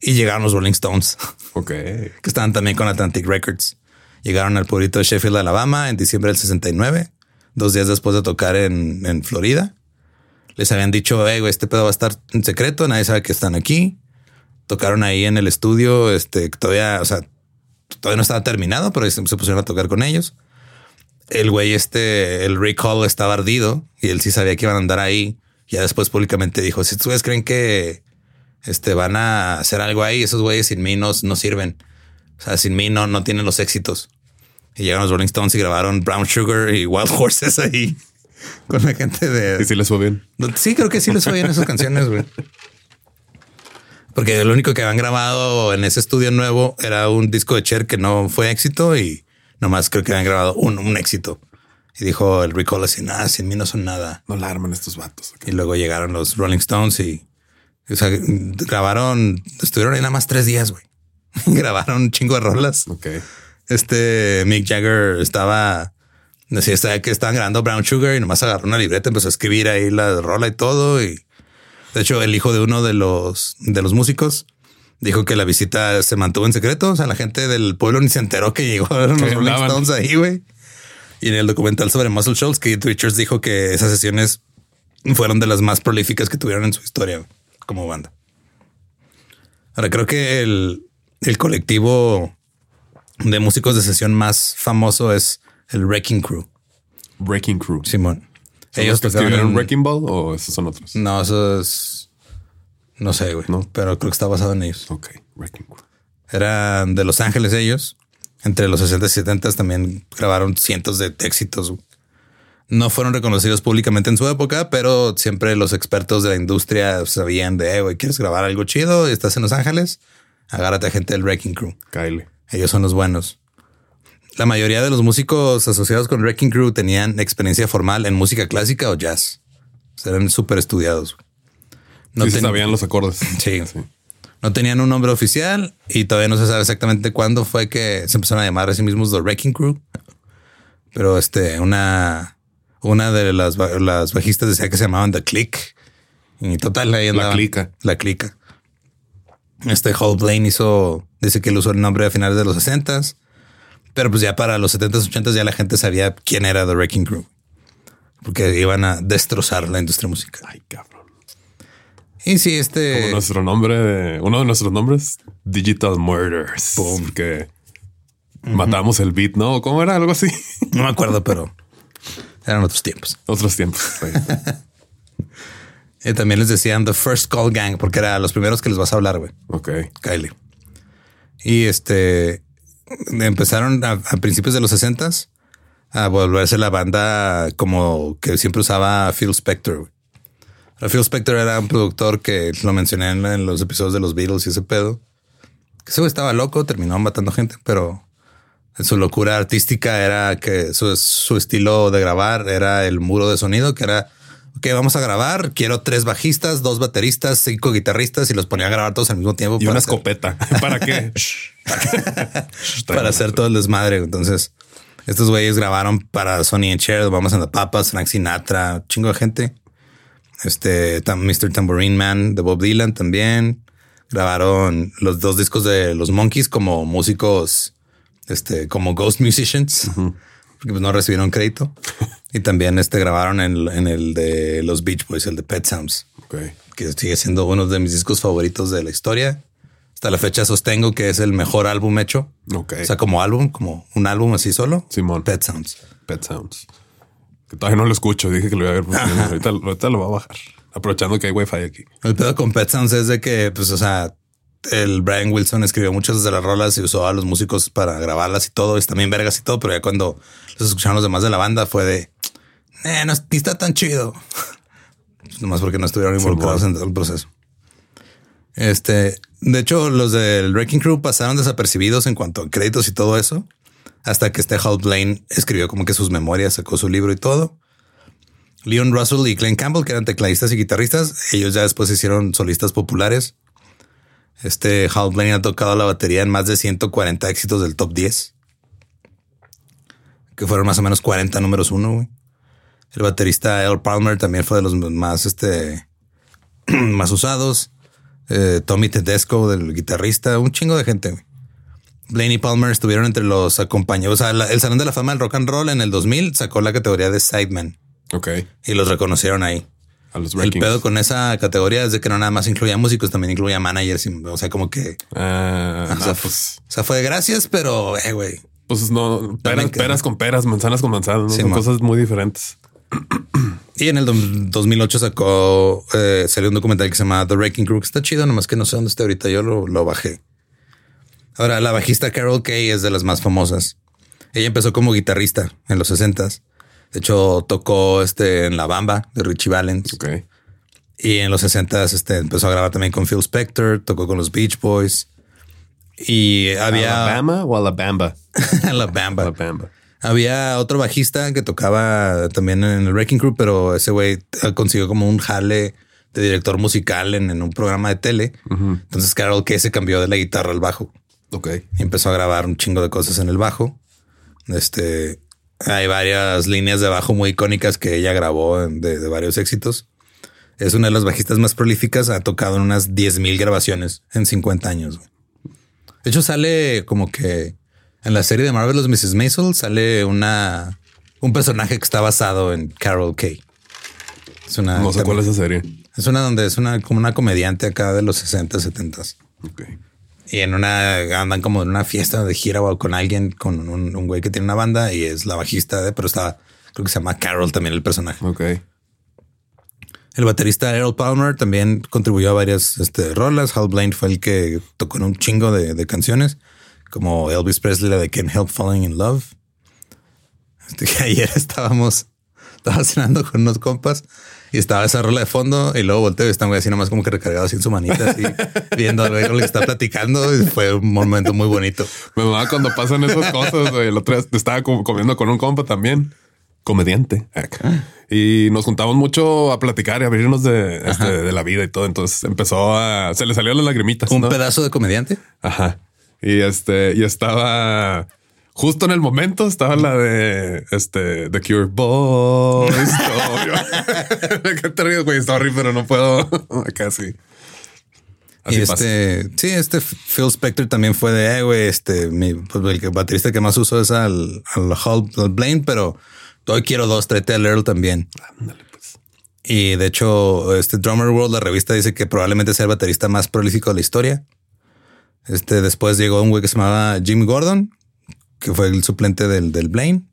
Speaker 1: Y llegaron los Rolling Stones.
Speaker 2: Ok.
Speaker 1: que estaban también con Atlantic Records. Llegaron al pueblito de Sheffield, Alabama, en diciembre del 69, dos días después de tocar en, Florida. Les habían dicho, hey, güey, este pedo va a estar en secreto, nadie sabe que están aquí. Tocaron ahí en el estudio, este, todavía, o sea, todavía no estaba terminado, pero se pusieron a tocar con ellos el güey este, el recall estaba ardido y él sí sabía que iban a andar ahí. Ya después públicamente dijo, si ustedes creen que este, van a hacer algo ahí, esos güeyes sin mí no, sirven. O sea, sin mí no tienen los éxitos. Y llegaron los Rolling Stones y grabaron Brown Sugar y Wild Horses ahí con la gente de...
Speaker 2: ¿Y si les fue bien?
Speaker 1: Sí, creo que sí les fue bien esas canciones, güey. Porque lo único que habían grabado en ese estudio nuevo era un disco de Cher que no fue éxito y Nomás creo que habían grabado un, un éxito. Y dijo el Recall así, nada, sin mí no son nada.
Speaker 2: No la arman estos vatos.
Speaker 1: Y luego llegaron los Rolling Stones y, o sea, grabaron, estuvieron ahí nada más tres días, güey. grabaron un chingo de rolas.
Speaker 2: Ok.
Speaker 1: Este Mick Jagger estaba, decía que estaban grabando Brown Sugar y nomás agarró una libreta, empezó a escribir ahí la rola y todo. Y de hecho, el hijo de uno de los, de los músicos Dijo que la visita se mantuvo en secreto. O sea, la gente del pueblo ni se enteró que llegó a los
Speaker 2: Que
Speaker 1: Rolling. Stones ahí, güey. Y en el documental sobre Muscle Shoals, Keith Richards dijo que esas sesiones fueron de las más prolíficas que tuvieron en su historia como banda. Ahora creo que el, el colectivo de músicos de sesión más famoso es el Wrecking Crew.
Speaker 2: Breaking Crew.
Speaker 1: Simón.
Speaker 2: ¿Son
Speaker 1: Ellos tocaron en-
Speaker 2: Wrecking Ball o esos son otros?
Speaker 1: No, eso es. No sé, güey.
Speaker 2: No.
Speaker 1: Pero creo que está basado en ellos.
Speaker 2: Ok, Wrecking Crew.
Speaker 1: Eran de Los Ángeles ellos. Entre los 60 y 70 también grabaron cientos de éxitos. No fueron reconocidos públicamente en su época, pero siempre los expertos de la industria sabían de, "Eh, güey, ¿quieres grabar algo chido? y Estás en Los Ángeles. Agárrate a gente del Wrecking Crew.
Speaker 2: Kyle.
Speaker 1: Ellos son los buenos. La mayoría de los músicos asociados con Wrecking Crew tenían experiencia formal en música clásica o jazz. Eran súper estudiados.
Speaker 2: No sí, se sabían los acordes.
Speaker 1: Sí. No tenían un nombre oficial y todavía no se sabe exactamente cuándo fue que se empezaron a llamar a sí mismos The Wrecking Crew. Pero este, una, una de las, las bajistas decía que se llamaban The Click. Y total, ahí
Speaker 2: La
Speaker 1: andaban.
Speaker 2: clica.
Speaker 1: La clica. Este Hall Blaine hizo, dice que él usó el nombre a finales de los 60 pero pues ya para los 70s, 80s ya la gente sabía quién era The Wrecking Crew. Porque iban a destrozar la industria musical.
Speaker 2: Ay, cabrón.
Speaker 1: Y sí, este...
Speaker 2: Como nuestro nombre, uno de nuestros nombres, Digital Murders.
Speaker 1: Boom.
Speaker 2: Porque matamos el beat, ¿no? ¿Cómo era? Algo así.
Speaker 1: No me acuerdo, pero eran otros tiempos.
Speaker 2: Otros tiempos.
Speaker 1: Y también les decían The First Call Gang, porque era los primeros que les vas a hablar, güey.
Speaker 2: ok.
Speaker 1: Kylie. Y este empezaron a, a principios de los 60 a volverse la banda como que siempre usaba Phil Spector. güey. Phil Spector era un productor que lo mencioné en, en los episodios de los Beatles y ese pedo. Que ese güey estaba loco, terminó matando gente, pero su locura artística era que su, su estilo de grabar era el muro de sonido, que era ok, vamos a grabar. Quiero tres bajistas, dos bateristas, cinco guitarristas y los ponía a grabar todos al mismo tiempo.
Speaker 2: Y una
Speaker 1: hacer-
Speaker 2: escopeta. ¿Para qué?
Speaker 1: para hacer todo el desmadre. Entonces, estos güeyes grabaron para Sonny and Cher, Vamos and the Papas, Frank Sinatra, chingo de gente. Este, Mr. Tambourine Man de Bob Dylan también. Grabaron los dos discos de los Monkeys como músicos, este, como ghost musicians, porque pues no recibieron crédito. Y también este grabaron en, en el de los Beach Boys, el de Pet Sounds que sigue siendo uno de mis discos favoritos de la historia. Hasta la fecha sostengo que es el mejor álbum hecho. O sea, como álbum, como un álbum así solo.
Speaker 2: Simón.
Speaker 1: Pet Sounds.
Speaker 2: Pet Sounds. Que todavía no lo escucho. Dije que lo iba a ver. ahorita lo voy a bajar. Aprovechando que hay wifi aquí.
Speaker 1: El pedo con Pet Sounds es de que, pues, o sea, el Brian Wilson escribió muchas de las rolas y usó a los músicos para grabarlas y todo. Es también vergas y todo, pero ya cuando los escucharon los demás de la banda fue de, eh, no está tan chido. Nomás porque no estuvieron involucrados en todo el proceso. Este, de hecho, los del Wrecking Crew pasaron desapercibidos en cuanto a créditos y todo eso, hasta que este Hal Blaine escribió como que sus memorias, sacó su libro y todo. Leon Russell y Glenn Campbell, que eran tecladistas y guitarristas, ellos ya después se hicieron solistas populares. Este Hal Blaine ha tocado la batería en más de 140 éxitos del top 10, que fueron más o menos 40 números uno. güey. El baterista Earl Palmer también fue de los más, este, más usados. Eh, Tommy Tedesco, del guitarrista, un chingo de gente. güey. Blaine y Palmer estuvieron entre los acompañados. O sea, la- el Salón de la Fama del Rock and Roll en el 2000 sacó la categoría de Sideman
Speaker 2: Ok.
Speaker 1: y los reconocieron ahí.
Speaker 2: A los
Speaker 1: El pedo con esa categoría es de que no nada más incluía músicos, también incluía managers. y- O sea, como que,
Speaker 2: Ah,
Speaker 1: o sea,
Speaker 2: pues,
Speaker 1: o sea, fue de gracias, pero, eh, güey.
Speaker 2: pues no, peras, con peras, manzanas con manzanas, ¿no?
Speaker 1: Sí,
Speaker 2: son
Speaker 1: man.
Speaker 2: cosas muy diferentes.
Speaker 1: Y en el dom- 2008 sacó, eh, salió un documental que se llama The Wrecking Crew, que está chido, nomás que no sé dónde está ahorita. Yo lo, lo bajé. Ahora, la bajista Carol Kay es de las más famosas. Ella empezó como guitarrista en los 60s. De hecho, tocó este en La Bamba de Richie Valens.
Speaker 2: Ok.
Speaker 1: Y en los 60s este, empezó a grabar también con Phil Spector, tocó con los Beach Boys. Y había
Speaker 2: ¿Alabama o Alabama?
Speaker 1: la Bamba.
Speaker 2: Alabama.
Speaker 1: Había otro bajista que tocaba también en el Wrecking Crew, pero ese güey consiguió como un jale de director musical en, en un programa de tele. Entonces Carol que se cambió de la guitarra al bajo
Speaker 2: Ok.
Speaker 1: y empezó a grabar un chingo de cosas en el bajo. Este hay varias líneas de bajo muy icónicas que ella grabó en- de, de varios éxitos. Es una de las bajistas más prolíficas. Ha tocado en unas 10.000 grabaciones en 50 años. güey. De hecho, sale como que en la serie de Marvelous Mrs. Maisel sale una un personaje que está basado en Carol Kay. Es una,
Speaker 2: No sé cuál es esa serie.
Speaker 1: es una donde es una como una comediante acá de los 60, 70.
Speaker 2: Ok.
Speaker 1: Y en una andan como en una fiesta de gira o con alguien, con un, un güey que tiene una banda y es la bajista de, pero está, creo que se llama Carol también el personaje.
Speaker 2: Ok.
Speaker 1: El baterista Errol Palmer también contribuyó a varias este, rolas. Hal Blaine fue el que tocó en un chingo de, de canciones, como Elvis Presley, la de Can't Help Falling in Love. Este, que ayer estábamos, estaba cenando con unos compas y estaba esa rola de fondo y luego volteo y están güey así nomás como que recargado así en su manita, así viendo al güey con el que está platicando. Y fue un momento muy bonito.
Speaker 2: Me va cuando pasan esas cosas. güey. El otro día estaba comiendo con un compa también, comediante. acá. Y nos juntamos mucho a platicar y a abrirnos de, este, de la vida y todo. Entonces empezó a... Se le salieron las lagrimitas.
Speaker 1: Un
Speaker 2: ¿no?
Speaker 1: pedazo de comediante.
Speaker 2: Ajá. Y este, y estaba justo en el momento, estaba la de este The Cure Boys. ¿Qué te ríes, güey? Sorry, pero no puedo. Casi. Así
Speaker 1: y
Speaker 2: pasa.
Speaker 1: este, sí, este Phil Spector también fue de, eh, güey, este, mi, pues, el baterista que más uso es al, al Hal al Blaine, pero hoy quiero dos, tráete al Earl también.
Speaker 2: Ándale, pues.
Speaker 1: Y de hecho, este Drummer World, la revista dice que probablemente sea el baterista más prolífico de la historia. Este, después llegó un güey que se llamaba Jim Gordon, que fue el suplente del, del Blaine.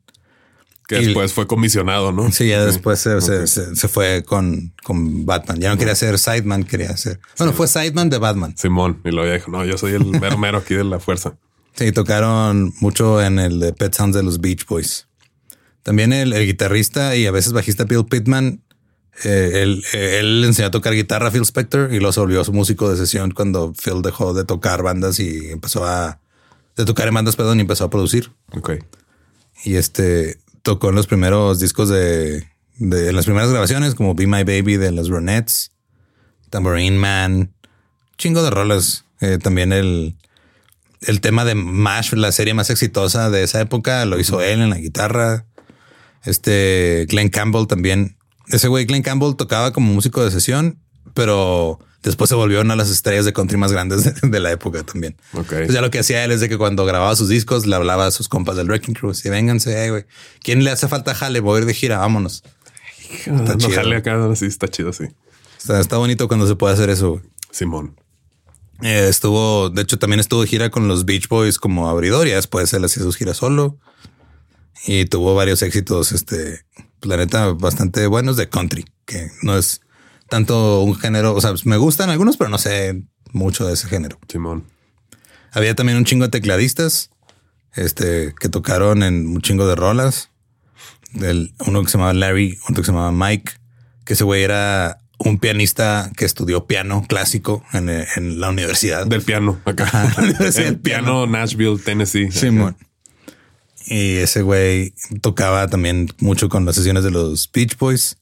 Speaker 2: Que
Speaker 1: Y-
Speaker 2: después fue comisionado, ¿no?
Speaker 1: Sí, ya después se, se-
Speaker 2: Ok.
Speaker 1: se- se fue con, con Batman. Ya no quería ser Sideman, quería ser. Bueno, fue Sideman de Batman.
Speaker 2: Simón. Y ya dijo, no, yo soy el mero mero aquí de la fuerza.
Speaker 1: Sí, tocaron mucho en el de Pet Sounds de los Beach Boys. También el, el guitarrista y a veces bajista Bill Pittman, eh, él, eh, él le enseñó a tocar guitarra a Phil Spector y lo volvió su músico de sesión cuando Phil dejó de tocar bandas y empezó a de tocar en bandas, perdón, y empezó a producir.
Speaker 2: Ok.
Speaker 1: Y este tocó en los primeros discos de, de en las primeras grabaciones, como Be My Baby de las Ronettes, Tambourine Man, chingo de rolas. Eh, también el, el tema de MASH, la serie más exitosa de esa época, lo hizo él en la guitarra. Este Glenn Campbell también. Ese güey, Glenn Campbell, tocaba como músico de sesión, pero después se volvió una de las estrellas de country más grandes de, de la época también.
Speaker 2: Ok.
Speaker 1: Pues ya lo que hacía él es de que cuando grababa sus discos le hablaba a sus compas del Wrecking Crew. Y vénganse, eh, güey. ¿Quién le hace falta jale? Voy a ir de gira, vámonos.
Speaker 2: no
Speaker 1: chido.
Speaker 2: jale acá, sí, está chido, sí.
Speaker 1: Está, está bonito cuando se puede hacer eso.
Speaker 2: Simón.
Speaker 1: Eh, estuvo, de hecho, también estuvo de gira con los Beach Boys como abridor y después él hacía sus giras solo. Y tuvo varios éxitos, este, la neta, bastante buenos de country, que no es tanto un género. O sea, me gustan algunos, pero no sé mucho de ese género.
Speaker 2: Simón.
Speaker 1: Había también un chingo de tecladistas, este, que tocaron en un chingo de rolas. Del, uno que se llamaba Larry, otro que se llamaba Mike, que ese güey era un pianista que estudió piano clásico en, en la universidad.
Speaker 2: Del piano acá.
Speaker 1: Ajá, la Universidad
Speaker 2: El
Speaker 1: del Piano.
Speaker 2: piano Nashville, Tennessee.
Speaker 1: Simón. Y ese güey tocaba también mucho con las sesiones de los Beach Boys.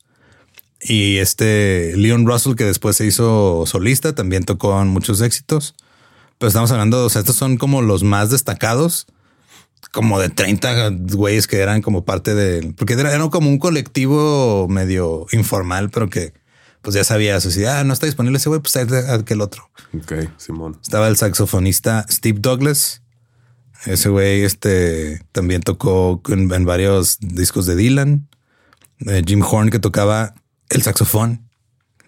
Speaker 1: Y este Leon Russell, que después se hizo solista, también tocó muchos éxitos. Pero estamos hablando, o sea, estos son como los más destacados, como de 30 güeyes que eran como parte de, porque era, era como un colectivo medio informal, pero que pues ya sabías, así, ah, no está disponible ese güey, pues aquel otro.
Speaker 2: Ok, Simón.
Speaker 1: Estaba el saxofonista Steve Douglas. Ese güey este, también tocó en, en varios discos de Dylan. Eh, Jim Horn, que tocaba el saxofón,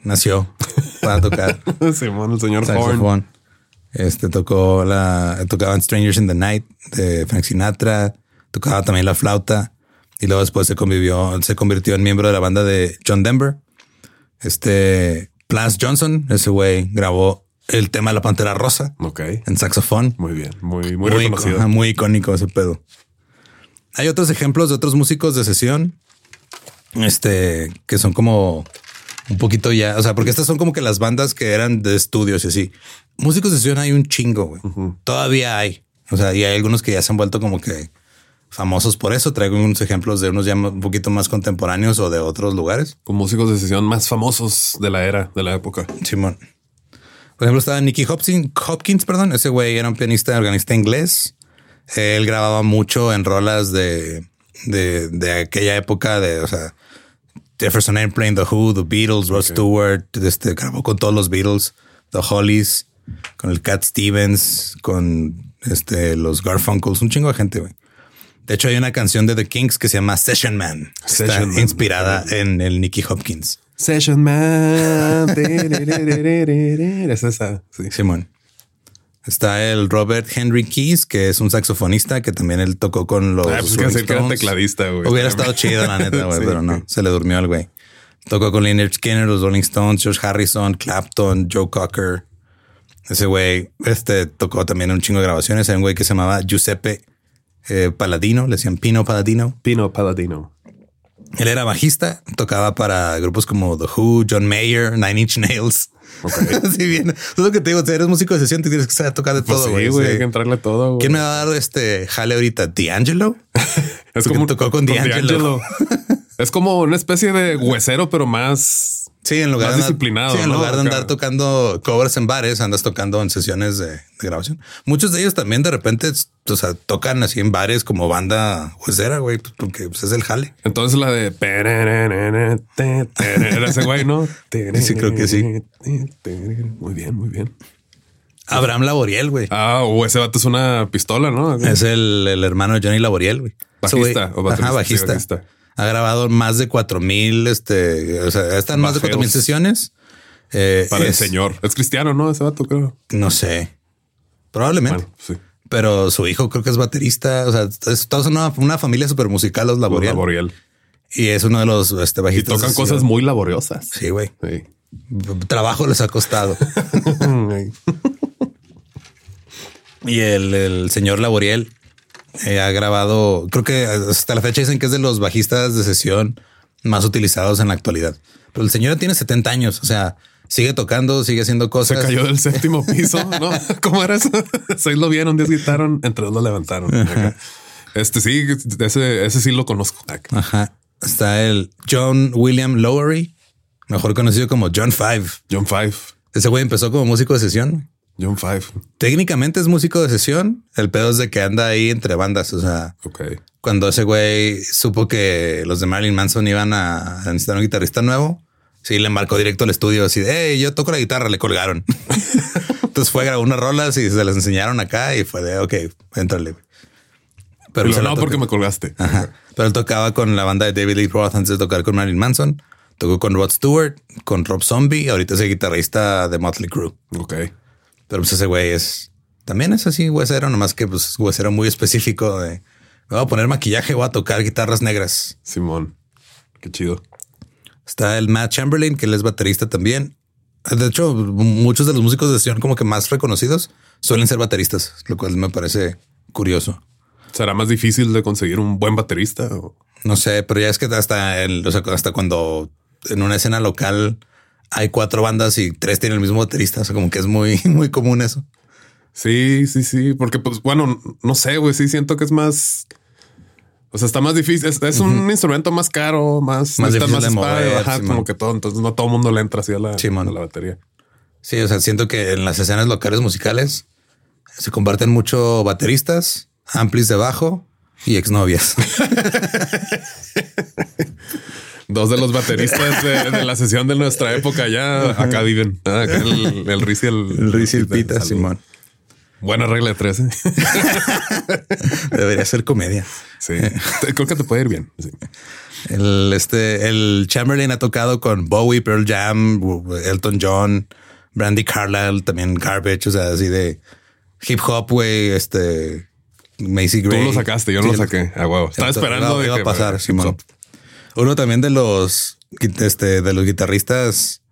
Speaker 1: nació para tocar
Speaker 2: Simón, el señor Horn.
Speaker 1: Este tocó la, tocaba en Strangers in the Night de Frank Sinatra, tocaba también la flauta y luego después se convivió, se convirtió en miembro de la banda de John Denver. Este Plas Johnson, ese güey grabó el tema de la Pantera Rosa
Speaker 2: Ok.
Speaker 1: en saxofón.
Speaker 2: Muy bien. Muy, muy,
Speaker 1: Muy,
Speaker 2: reconocido.
Speaker 1: ajá, muy icónico ese pedo. Hay otros ejemplos de otros músicos de sesión. Este que son como un poquito ya, o sea, porque estas son como que las bandas que eran de estudios y así. Músicos de sesión hay un chingo, güey. Todavía hay. O sea, y hay algunos que ya se han vuelto como que famosos por eso. Traigo unos ejemplos de unos ya un poquito más contemporáneos o de otros lugares.
Speaker 2: Con músicos de sesión más famosos de la era, de la época.
Speaker 1: Simón. Por ejemplo, estaba Nicky Hopkins, Hopkins, perdón. Ese güey era un pianista, organista inglés. Él grababa mucho en rolas de, de, de aquella época de, o sea, Jefferson Airplane, The Who, The Beatles, Rod Stewart, este, grabó con todos los Beatles, The Hollies, con el Cat Stevens, con este, los Garfunkels, un chingo de gente, güey. De hecho, hay una canción de The Kings que se llama Session Man.
Speaker 2: Session
Speaker 1: está
Speaker 2: Man.
Speaker 1: inspirada en el Nicky Hopkins.
Speaker 2: Session Man. es esa. Sí.
Speaker 1: Simón. Está el Robert Henry Keys, que es un saxofonista que también él tocó con los.
Speaker 2: Ah, pues que era
Speaker 1: Stones.
Speaker 2: tecladista, güey.
Speaker 1: Hubiera estado chido, la neta, güey,
Speaker 2: Sí,
Speaker 1: pero no, se le durmió al güey. Tocó con Leonard Skinner, los Rolling Stones, George Harrison, Clapton, Joe Cocker. Ese güey este, tocó también un chingo de grabaciones. Hay un güey que se llamaba Giuseppe eh, Paladino, le decían Pino Paladino.
Speaker 2: Pino Paladino.
Speaker 1: Él era bajista, tocaba para grupos como The Who, John Mayer, Nine Inch Nails. Así bien. Es lo que te digo, si eres músico de sesión, te tienes que saber tocar de
Speaker 2: Pues
Speaker 1: todo,
Speaker 2: sí,
Speaker 1: güey. Sí.
Speaker 2: Hay que entrarle todo, güey.
Speaker 1: ¿Quién me va a dar este jale ahorita? ¿D'Angelo?
Speaker 2: Es como
Speaker 1: tocó con D'Angelo.
Speaker 2: es como una especie de huesero, pero más.
Speaker 1: Sí, en lugar
Speaker 2: Más
Speaker 1: de
Speaker 2: disciplinado,
Speaker 1: sí, en
Speaker 2: ¿no?
Speaker 1: lugar de andar tocando covers en bares, andas tocando en sesiones de, de grabación. Muchos de ellos también de repente, o sea, tocan así en bares como banda huesera, güey, pues, porque pues, es el jale.
Speaker 2: Entonces la de. Era ese güey, ¿no?
Speaker 1: Sí, creo que sí.
Speaker 2: Muy bien, muy bien.
Speaker 1: Abraham Laboriel, güey.
Speaker 2: Ah, o ese vato es una pistola, ¿no?
Speaker 1: Es el, el hermano de Johnny Laboriel, güey.
Speaker 2: Bajista o baterista,
Speaker 1: Ajá, bajista.
Speaker 2: sí, bajista.
Speaker 1: Ha grabado más de cuatro mil, este, o sea, están más de
Speaker 2: Bajeos.
Speaker 1: cuatro mil sesiones. Eh,
Speaker 2: Para el señor. Es cristiano, ¿no? Ese vato, creo.
Speaker 1: No sé. Probablemente.
Speaker 2: Bueno, sí.
Speaker 1: Pero su hijo creo que es baterista. O sea, es todos una, una familia súper musical, los Laboriel.
Speaker 2: Laboriel.
Speaker 1: Y es uno de los este,
Speaker 2: Y
Speaker 1: bajistas.
Speaker 2: tocan
Speaker 1: de
Speaker 2: cosas muy laboriosas.
Speaker 1: Sí, güey.
Speaker 2: Sí.
Speaker 1: Trabajo les ha costado. y el, el señor Laboriel eh, ha grabado, creo que hasta la fecha dicen que es de los bajistas de sesión más utilizados en la actualidad. Pero el señor tiene 70 años, o sea, sigue tocando, sigue haciendo
Speaker 2: Se
Speaker 1: cosas.
Speaker 2: cayó del séptimo piso, ¿no? ¿Cómo era eso? Seis lo vieron, diez gritaron, entre dos lo levantaron. Este sí, ese, ese sí lo conozco.
Speaker 1: Ajá. Está el John William Lowery, mejor conocido como John Five.
Speaker 2: John Five.
Speaker 1: Ese güey empezó como músico de sesión.
Speaker 2: John Five.
Speaker 1: Técnicamente es músico de sesión. El pedo es de que anda ahí entre bandas. O sea, cuando ese güey supo que los de Marilyn Manson iban a a necesitar un guitarrista nuevo, sí le embarcó directo al estudio así de hey, yo toco la guitarra, le colgaron. Entonces fue a grabar unas rolas y se las enseñaron acá y fue de ok, éntrale. Pero
Speaker 2: no porque me colgaste.
Speaker 1: Ajá. Pero él tocaba con la banda de David Lee Roth antes de tocar con Marilyn Manson. Tocó con Rod Stewart, con Rob Zombie. Ahorita es el guitarrista de Motley Crue.
Speaker 2: Ok.
Speaker 1: Pero pues ese güey es también es así huesero, nomás que pues huesero muy específico de me voy a poner maquillaje, voy a tocar guitarras negras.
Speaker 2: Simón. Qué chido.
Speaker 1: Está el Matt Chamberlain, que él es baterista también. De hecho, muchos de los músicos de sesión como que más reconocidos suelen ser bateristas, lo cual me parece curioso.
Speaker 2: ¿Será más difícil de conseguir un buen baterista? o-
Speaker 1: No sé, pero ya es que hasta el, o sea, hasta cuando en una escena local hay cuatro bandas y tres tienen el mismo baterista, o sea, como que es muy, muy común eso.
Speaker 2: Sí, sí, sí. Porque, pues, bueno, no sé, güey. Sí, siento que es más. O sea, está más difícil. Es, es un instrumento más caro, más,
Speaker 1: Más difícil de
Speaker 2: espacio,
Speaker 1: mover,
Speaker 2: ajá,
Speaker 1: Simón.
Speaker 2: como que todo. Entonces, no todo el mundo le entra así a la, a la batería.
Speaker 1: Sí, o sea, siento que en las escenas locales musicales se comparten mucho bateristas, amplis de bajo y exnovias.
Speaker 2: Dos de los bateristas de, de la sesión de nuestra época ya acá viven. Ah, acá el, el Riz y el,
Speaker 1: El Riz y el Pita,
Speaker 2: Salud.
Speaker 1: Simón.
Speaker 2: Buena regla de tres. ¿eh?
Speaker 1: Debería ser comedia.
Speaker 2: Sí, creo que te puede ir bien. Sí.
Speaker 1: El, este, el Chamberlain ha tocado con Bowie, Pearl Jam, Elton John, Brandy Carlisle, también Garbage, o sea, así de hip hop, güey, este, Macy
Speaker 2: Tú
Speaker 1: Gray.
Speaker 2: lo sacaste, yo no lo saqué. A huevo. Estaba esperando
Speaker 1: iba-
Speaker 2: de
Speaker 1: iba
Speaker 2: que
Speaker 1: a pasar, Simón. Uno también de los, este, de los guitarristas,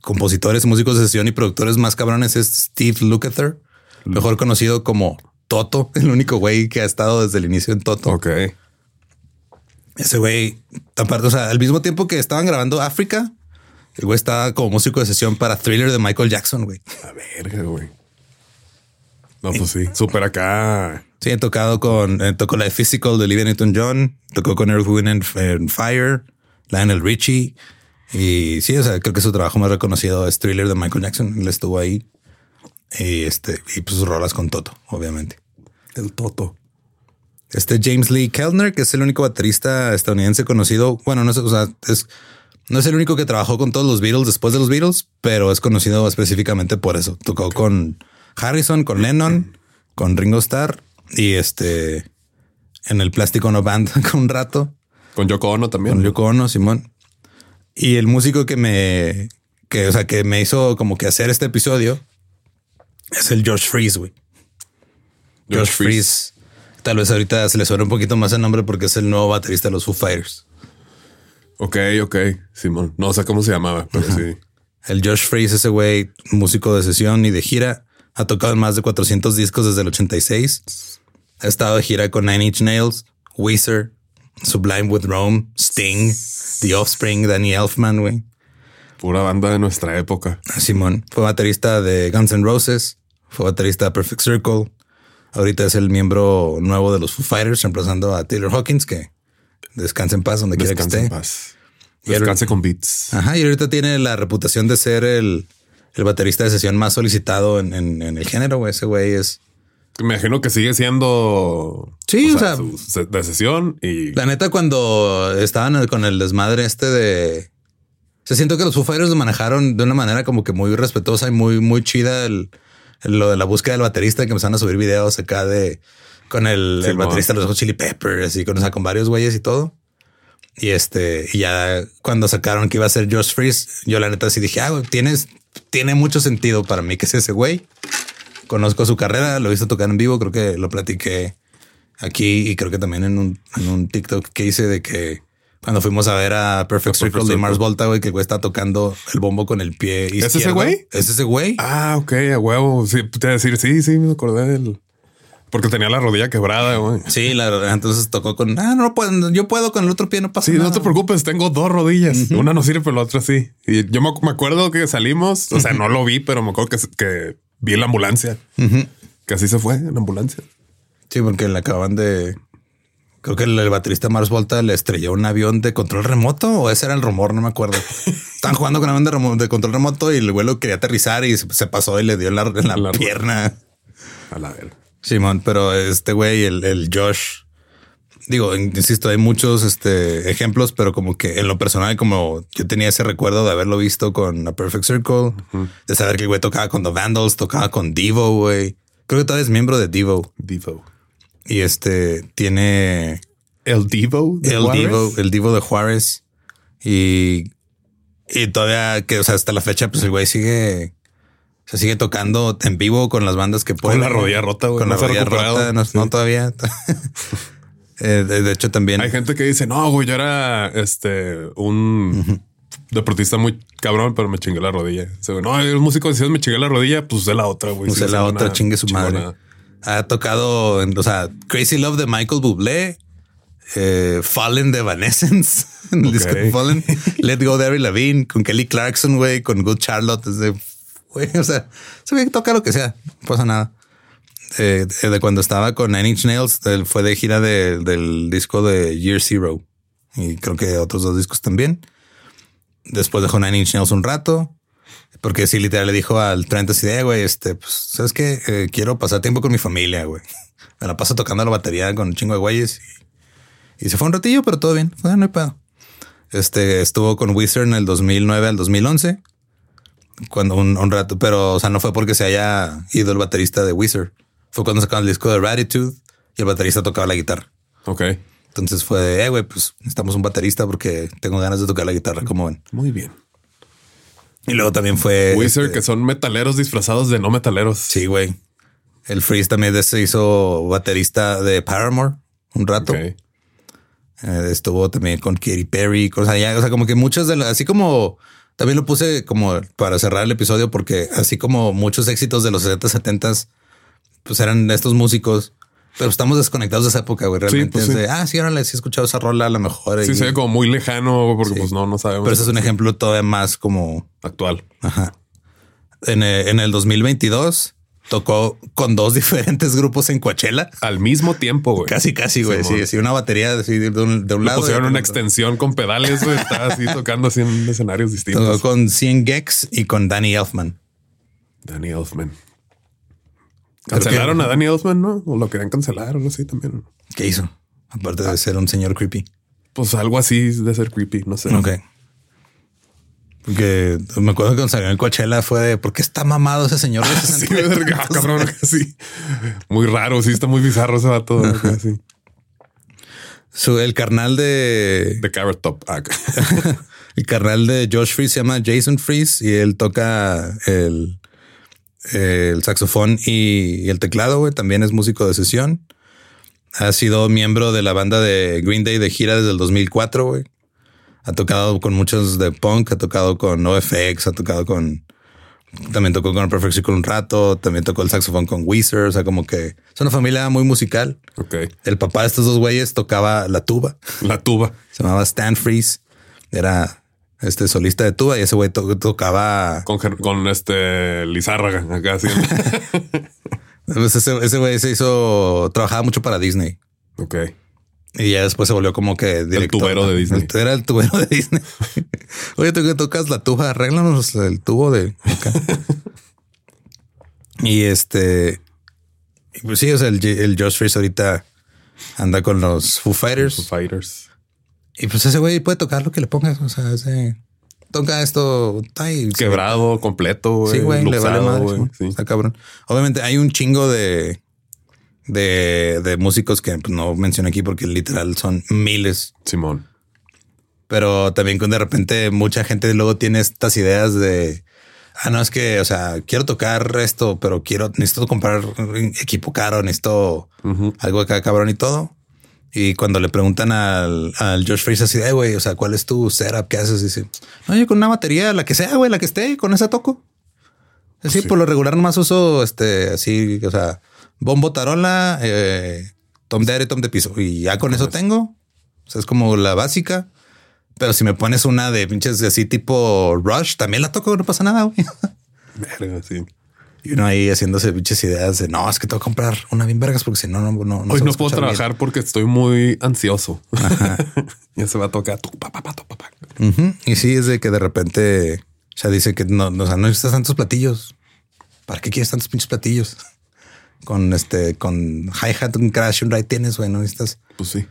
Speaker 1: compositores, músicos de sesión y productores más cabrones es Steve Lukather, mejor conocido como Toto, el único güey que ha estado desde el inicio en Toto.
Speaker 2: Ok.
Speaker 1: Ese güey, aparte, o sea, al mismo tiempo que estaban grabando África, el güey estaba como músico de sesión para Thriller de Michael Jackson, güey.
Speaker 2: A verga, güey. No, pues sí. Súper acá.
Speaker 1: Sí, he tocado con, eh, tocó la de Physical de Olivia Newton-John, tocó con Earth, Wind and, and Fire, Lionel Richie. Y sí, o sea, creo que su trabajo más reconocido es Thriller de Michael Jackson. Él estuvo ahí. Y este, y pues sus rolas con Toto, obviamente.
Speaker 2: El Toto.
Speaker 1: Este James Lee Kellner, que es el único baterista estadounidense conocido. Bueno, no sé, o sea, es No es el único que trabajó con todos los Beatles después de los Beatles, pero es conocido específicamente por eso. Tocó con Harrison, con Lennon, con Ringo Starr y este en el Plástico No Band con un rato.
Speaker 2: Con Yoko Ono también.
Speaker 1: Con Yoko Ono, Simón. Y el músico que me, que, o sea, que me hizo como que hacer este episodio es el George Freeze, güey. George, Freeze. Tal vez ahorita se le suena un poquito más el nombre porque es el nuevo baterista de los Foo Fighters.
Speaker 2: Ok, ok, Simón. No sé cómo se llamaba, pero sí.
Speaker 1: El Josh Freeze, ese güey, músico de sesión y de gira, ha tocado en más de 400 discos desde el 86. Ha estado de gira con Nine Inch Nails, Weezer, Sublime with Rome, Sting, The Offspring, Danny Elfman, güey.
Speaker 2: Pura banda de nuestra época.
Speaker 1: Simón fue baterista de Guns N' Roses, fue baterista de Perfect Circle. Ahorita es el miembro nuevo de los Foo Fighters, reemplazando a Taylor Hawkins, que descanse en paz donde quiera que
Speaker 2: Descanse en
Speaker 1: esté.
Speaker 2: paz. Descanse con beats.
Speaker 1: Ajá, y ahorita tiene la reputación de ser el, el baterista de sesión más solicitado en, en- en el género, güey. Ese güey es...
Speaker 2: Me imagino que sigue siendo
Speaker 1: Sí, o sea-
Speaker 2: su- se- de sesión y
Speaker 1: La neta, cuando estaban con el desmadre este de... Se siento que los Foo Fighters lo manejaron de una manera como que muy respetuosa y muy, muy chida el, el- lo de la búsqueda del baterista, que empezaron a subir videos acá de... Con el, baterista de los Hot Chili Peppers y con, o sea, con varios güeyes y todo. Y este, y ya cuando sacaron que iba a ser Josh Freeze, yo la neta sí dije, ah, tienes, tiene mucho sentido para mí que es ese güey. Conozco su carrera, lo he visto tocar en vivo, creo que lo platiqué aquí y creo que también en un, en un TikTok que hice de que cuando fuimos a ver a Perfect Circle de. Mars Volta, güey, que el güey está tocando el bombo con el pie izquierdo.
Speaker 2: ese güey?
Speaker 1: Es ese güey.
Speaker 2: Ah, ok, a huevo. Sí, te iba a decir, sí, sí, me acordé del. Porque tenía la rodilla quebrada, güey.
Speaker 1: Sí, la. Entonces tocó con, ah, no puedo, yo puedo con el otro pie, no pasa
Speaker 2: Sí,
Speaker 1: nada.
Speaker 2: no te preocupes, tengo dos rodillas. Una no sirve, pero la otra sí. Y yo me, me acuerdo que salimos, o sea, no lo vi, pero me acuerdo que, que vi la ambulancia. Que así se fue en la ambulancia.
Speaker 1: Sí, porque le acaban de. Creo que el, el baterista Mars Volta le estrelló un avión de control remoto o ese era el rumor, no me acuerdo. Estaban jugando con un avión de, remo- de control remoto y el vuelo quería aterrizar y se, pasó y le dio en la, en la
Speaker 2: La-
Speaker 1: pierna.
Speaker 2: A la verga.
Speaker 1: Simón, pero este güey, el, el Josh, digo, insisto, hay muchos este, ejemplos, pero como que en lo personal, como yo tenía ese recuerdo de haberlo visto con A Perfect Circle, de saber que el güey tocaba con The Vandals, tocaba con Devo, güey. Creo que todavía es miembro de Devo.
Speaker 2: Divo.
Speaker 1: Y este tiene
Speaker 2: El Divo. de
Speaker 1: el
Speaker 2: Juárez?
Speaker 1: Divo, el Divo de Juárez. Y, y todavía que, o sea, hasta la fecha, pues el güey sigue, se sigue tocando en vivo con las bandas que puede.
Speaker 2: la rodilla rota, güey,
Speaker 1: Con
Speaker 2: no
Speaker 1: la rodilla rota. No, no todavía. Eh, de, de hecho, también.
Speaker 2: Hay gente que dice, no, güey, yo era este un deportista muy cabrón, pero me chingué la rodilla. Dice, güey, no, el músico decía me chingué la rodilla, pues usé la otra, güey.
Speaker 1: Usé
Speaker 2: Sigue
Speaker 1: la
Speaker 2: siendo
Speaker 1: otra,
Speaker 2: una
Speaker 1: chingue su madre. Ha tocado, en, o sea, Crazy Love de Michael Bublé, eh, Fallen de Evanescence, en el
Speaker 2: Ok.
Speaker 1: disco de Fallen, Let Go de Avril Lavigne, con Kelly Clarkson, güey, con Good Charlotte, güey, o sea, se ve que toca lo que sea, no pasa nada. Eh, de, cuando estaba con Nine Inch Nails, fue de gira de- del disco de Year Zero y creo que otros dos discos también. Después dejó Nine Inch Nails un rato. Porque sí, literal le dijo al Trent así de, "Eh, güey, este, pues, ¿sabes qué? Eh, quiero pasar tiempo con mi familia, güey. Me la paso tocando la batería con un chingo de güeyes. Y, se fue un ratillo, pero todo bien. Fue, no hay pedo. Este, estuvo con Wizard en el 2009 al 2011. Cuando un, un rato, pero, o sea, no fue porque se haya ido el baterista de Wizard. Fue cuando sacaron el disco de Ratitude y el baterista tocaba la guitarra.
Speaker 2: Ok,
Speaker 1: Entonces fue de, eh, güey, pues necesitamos un baterista porque tengo ganas de tocar la guitarra, como ven.
Speaker 2: muy bien.
Speaker 1: Y luego también fue...
Speaker 2: Wizard,
Speaker 1: este,
Speaker 2: que son metaleros disfrazados de no metaleros.
Speaker 1: Sí, güey. El Freeze también se hizo baterista de Paramore un rato.
Speaker 2: Ok.
Speaker 1: Eh, estuvo también con Katy Perry, cosas allá. O sea, como que muchas de las, así como también lo puse como para cerrar el episodio, porque así como muchos éxitos de los 60, 70, pues eran estos músicos, pero estamos desconectados de esa época, güey. Realmente
Speaker 2: pues
Speaker 1: es
Speaker 2: sí.
Speaker 1: de, ah, sí, ahora sí he escuchado esa rola a lo mejor.
Speaker 2: Sí,
Speaker 1: y-
Speaker 2: se ve como muy lejano porque
Speaker 1: Sí.
Speaker 2: pues no, no sabemos.
Speaker 1: pero ese es un ejemplo todavía más como
Speaker 2: actual.
Speaker 1: Ajá. En, eh, en el 2022 tocó con dos diferentes grupos en Coachella.
Speaker 2: Al mismo tiempo, güey.
Speaker 1: Casi, casi, güey. Sí, sí, una batería así de un, de un
Speaker 2: Le
Speaker 1: lado.
Speaker 2: pusieron una extensión con pedales, güey. Estaba así tocando así en escenarios
Speaker 1: Tocó
Speaker 2: distintos.
Speaker 1: con 100 Gex y con Danny Elfman.
Speaker 2: Danny Elfman.
Speaker 1: Que-
Speaker 2: Cancelaron a Danny Elfman, ¿no? O lo querían cancelar o algo así también.
Speaker 1: ¿Qué hizo? Aparte de ser un señor creepy.
Speaker 2: Pues algo así de ser creepy, no sé.
Speaker 1: Ok. Porque me acuerdo que cuando salió en Coachella fue de ¿por qué está mamado ese señor de
Speaker 2: Sí,
Speaker 1: 60
Speaker 2: verga, cabrón, sí. Muy raro, sí, está muy bizarro ese vato. sí.
Speaker 1: Su- el carnal de
Speaker 2: De Carrot Top. Ah,
Speaker 1: el carnal de Josh Freeze se llama Jason Freeze y él toca el, el saxofón y, el teclado. güey. También es músico de sesión. Ha sido miembro de la banda de Green Day de gira desde el 2004. güey. Ha tocado con muchos de punk, ha tocado con NoFX, ha tocado con también tocó con Perfect Circle un rato, también tocó el saxofón con Weezer, o sea, como que es una familia muy musical.
Speaker 2: Ok.
Speaker 1: El papá de estos dos güeyes tocaba la tuba.
Speaker 2: La tuba.
Speaker 1: Se llamaba Stan Freeze. Era este solista de tuba y ese güey to- tocaba.
Speaker 2: Con, con este Lizárraga acá, sí.
Speaker 1: Pues ese güey se hizo. Trabajaba mucho para Disney
Speaker 2: ok.
Speaker 1: y ya después se volvió como que director.
Speaker 2: tubero de Disney.
Speaker 1: El- era el tubero de Disney. Oye, tú que tocas la tuba, arréglanos el tubo de acá. y este. Pues sí, o sea, el, el Josh Freeze ahorita anda con los Foo Fighters.
Speaker 2: Foo Fighters.
Speaker 1: Y pues ese güey puede tocar lo que le pongas. O sea, ese toca esto.
Speaker 2: Quebrado, completo.
Speaker 1: Sí, güey, le vale madre.
Speaker 2: sí.
Speaker 1: Está cabrón. Obviamente hay un chingo de, de, de músicos que pues, no menciono aquí porque literal son miles.
Speaker 2: Simón.
Speaker 1: Pero también con de repente mucha gente luego tiene estas ideas de ah, no es que, o sea, quiero tocar esto, pero quiero, necesito comprar equipo caro, necesito
Speaker 2: Ujú.
Speaker 1: algo acá cabrón y todo. Y cuando le preguntan al, al Josh Freeze así de, "Eh, güey, o sea, ¿cuál es tu setup? ¿Qué haces? Dice, no, yo con una batería, la que sea, güey, la que esté, con esa toco. Así,
Speaker 2: Sí.
Speaker 1: por lo regular nomás uso, este, así, o sea, bombo, tarola, eh, tom de aire, tom de piso. Y ya con eso tengo. O sea, es como la básica. Pero si me pones una de pinches así tipo Rush, también la toco, no pasa nada, güey.
Speaker 2: Verga, sí.
Speaker 1: Y uno ahí haciéndose pinches ideas de, no, es que tengo que comprar una bien vergas porque si no, no, no. no
Speaker 2: Hoy no puedo
Speaker 1: escuchar bien".
Speaker 2: trabajar porque estoy muy ansioso. ya se va a tocar. tu, pa, pa, pa, tu, pa, pa.
Speaker 1: Ujú. Y sí, es de que de repente ya dice que no, no, o sea, no necesitas tantos platillos. ¿Para qué quieres tantos pinches platillos? Con este, con hi-hat, un crash, un ride tienes, güey, no necesitas.
Speaker 2: Pues sí.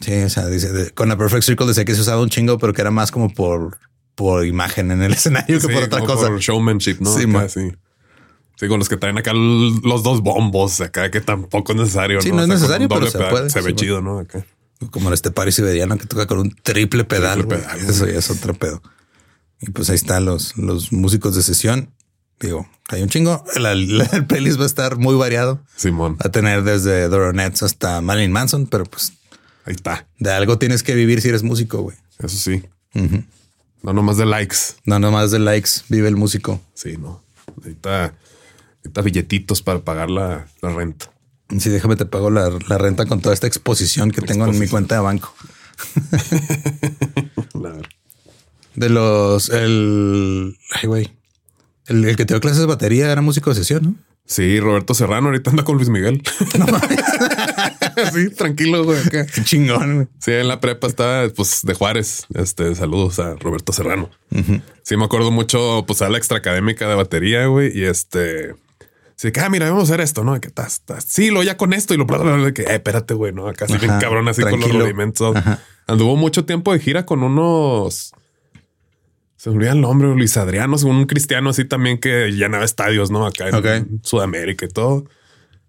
Speaker 1: Sí, o sea, dice, de- con la Perfect Circle decía que se usaba un chingo, pero que era más como por, por imagen en el escenario que por otra
Speaker 2: como
Speaker 1: cosa.
Speaker 2: Por showmanship, ¿no?
Speaker 1: Sí,
Speaker 2: Acá,
Speaker 1: man.
Speaker 2: sí. Sí, con los que traen acá los dos bombos acá, que tampoco es necesario.
Speaker 1: Sí,
Speaker 2: ¿no?
Speaker 1: no es necesario, pero se
Speaker 2: pedal
Speaker 1: puede,
Speaker 2: Se ve chido, ¿no? Acá.
Speaker 1: Como este pari siberiano que toca con un triple pedal.
Speaker 2: Triple
Speaker 1: güey.
Speaker 2: pedal,
Speaker 1: Eso ya es otro pedo. Y pues ahí están los, los músicos de sesión. Digo, hay un chingo. La- la- el playlist va a estar muy variado.
Speaker 2: Simón.
Speaker 1: Va a tener desde Doronettes hasta Marilyn Manson, pero pues
Speaker 2: Ahí está.
Speaker 1: de algo tienes que vivir si eres músico, güey.
Speaker 2: Eso sí. No nomás de likes.
Speaker 1: No nomás de likes, vive el músico.
Speaker 2: Sí, no. Ahorita, ahorita billetitos para pagar la, la renta.
Speaker 1: Sí, déjame te pago la, la renta con toda esta exposición que tengo en mi cuenta de banco. De los, el, ay, güey. El, el que te dio clases de batería era músico de sesión, ¿no?
Speaker 2: Sí, Roberto Serrano ahorita anda con Luis Miguel. sí, tranquilo, güey. acá.
Speaker 1: Qué chingón, güey.
Speaker 2: Sí, en la prepa estaba pues de Juárez. Este saludos a Roberto Serrano. Sí, me acuerdo mucho, pues a la extra académica de batería, güey. Y este, sí, que, ah, mira, vamos a hacer esto, no? Que estás, estás, sí, lo ya con esto y lo bla, bla, bla, que, eh, espérate, güey, no? Acá sí, bien cabrón, así con los rudimentos.
Speaker 1: Ajá.
Speaker 2: Anduvo mucho tiempo de gira con unos. Se me olvida el nombre, Luis Adriano, un cristiano así también que llenaba estadios, ¿no? Acá en. Sudamérica y todo.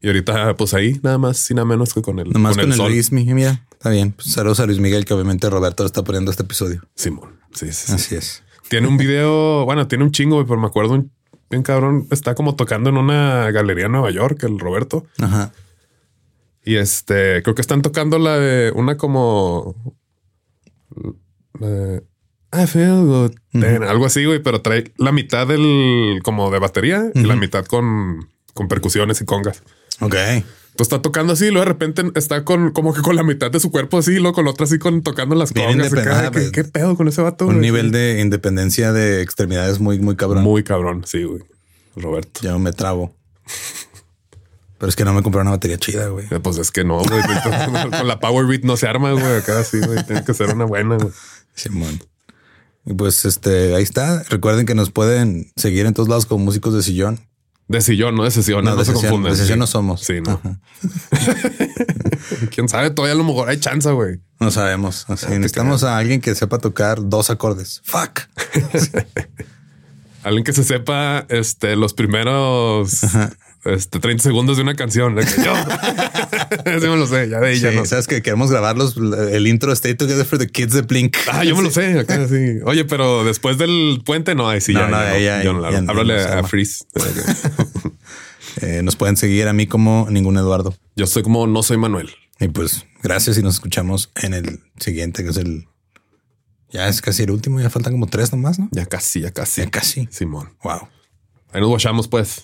Speaker 2: Y ahorita, pues ahí, nada más y nada menos que con el,
Speaker 1: Nomás con, el,
Speaker 2: sol.
Speaker 1: Luis Miguel. Mira, está bien. Pues saludos a Luis Miguel, que obviamente Roberto lo está poniendo este episodio.
Speaker 2: Simón. Sí, sí, sí.
Speaker 1: Así es.
Speaker 2: Tiene un video, bueno, tiene un chingo, pero me acuerdo un bien cabrón. Está como tocando en una galería en Nueva York, el Roberto.
Speaker 1: Ajá.
Speaker 2: Y este, creo que están tocando la de una como. la de, I feel good. Algo así, güey, pero trae la mitad del como de batería y la mitad con, con percusiones y congas.
Speaker 1: Ok.
Speaker 2: Entonces está tocando así y luego de repente está con como que con la mitad de su cuerpo así y luego con la otra así con tocando las acá.
Speaker 1: independente,
Speaker 2: ¿Qué, qué pedo con ese vato?
Speaker 1: Un
Speaker 2: güey?
Speaker 1: nivel de independencia de extremidades muy, muy cabrón.
Speaker 2: muy cabrón. Sí, güey. Roberto.
Speaker 1: Yo me trabo. Pero es que no me compré una batería chida, güey.
Speaker 2: Eh, Pues es que no, güey. Con la Power Beat no se arma, güey. Acá sí, güey. Tiene que ser una buena, güey.
Speaker 1: Simón. Y pues este, ahí está. Recuerden que nos pueden seguir en todos lados como músicos de sillón.
Speaker 2: De sillón, no de sesión. No,
Speaker 1: No, de
Speaker 2: se
Speaker 1: sesión,
Speaker 2: confunden.
Speaker 1: de sesión
Speaker 2: Sí.
Speaker 1: no somos.
Speaker 2: Sí, no.
Speaker 1: Ajá.
Speaker 2: Quién sabe, todavía a lo mejor hay chance, güey.
Speaker 1: No sabemos. Así, necesitamos a alguien que sepa tocar dos acordes. Fuck.
Speaker 2: Alguien que se sepa este, los primeros este, 30 segundos de una canción. Yo. sí me lo sé. Ya de
Speaker 1: Sí,
Speaker 2: no.
Speaker 1: sabes que queremos grabar los, el intro Stay Together for the Kids de Blink.
Speaker 2: Ah, yo me lo sé. Acá, sí. Oye, pero después del puente, no, ahí sí,
Speaker 1: No,
Speaker 2: ya,
Speaker 1: no,
Speaker 2: ya,
Speaker 1: ya,
Speaker 2: yo no la Háblale a
Speaker 1: arma.
Speaker 2: Freeze.
Speaker 1: Eh, nos pueden seguir a mí como ningún Eduardo.
Speaker 2: Yo soy como no soy Manuel.
Speaker 1: Y pues gracias y nos escuchamos en el siguiente, que es el. Ya es casi el último, ya faltan como tres nomás, ¿no?
Speaker 2: Ya casi, ya casi.
Speaker 1: Ya casi.
Speaker 2: Simón.
Speaker 1: Wow.
Speaker 2: Ahí nos guachamos, pues.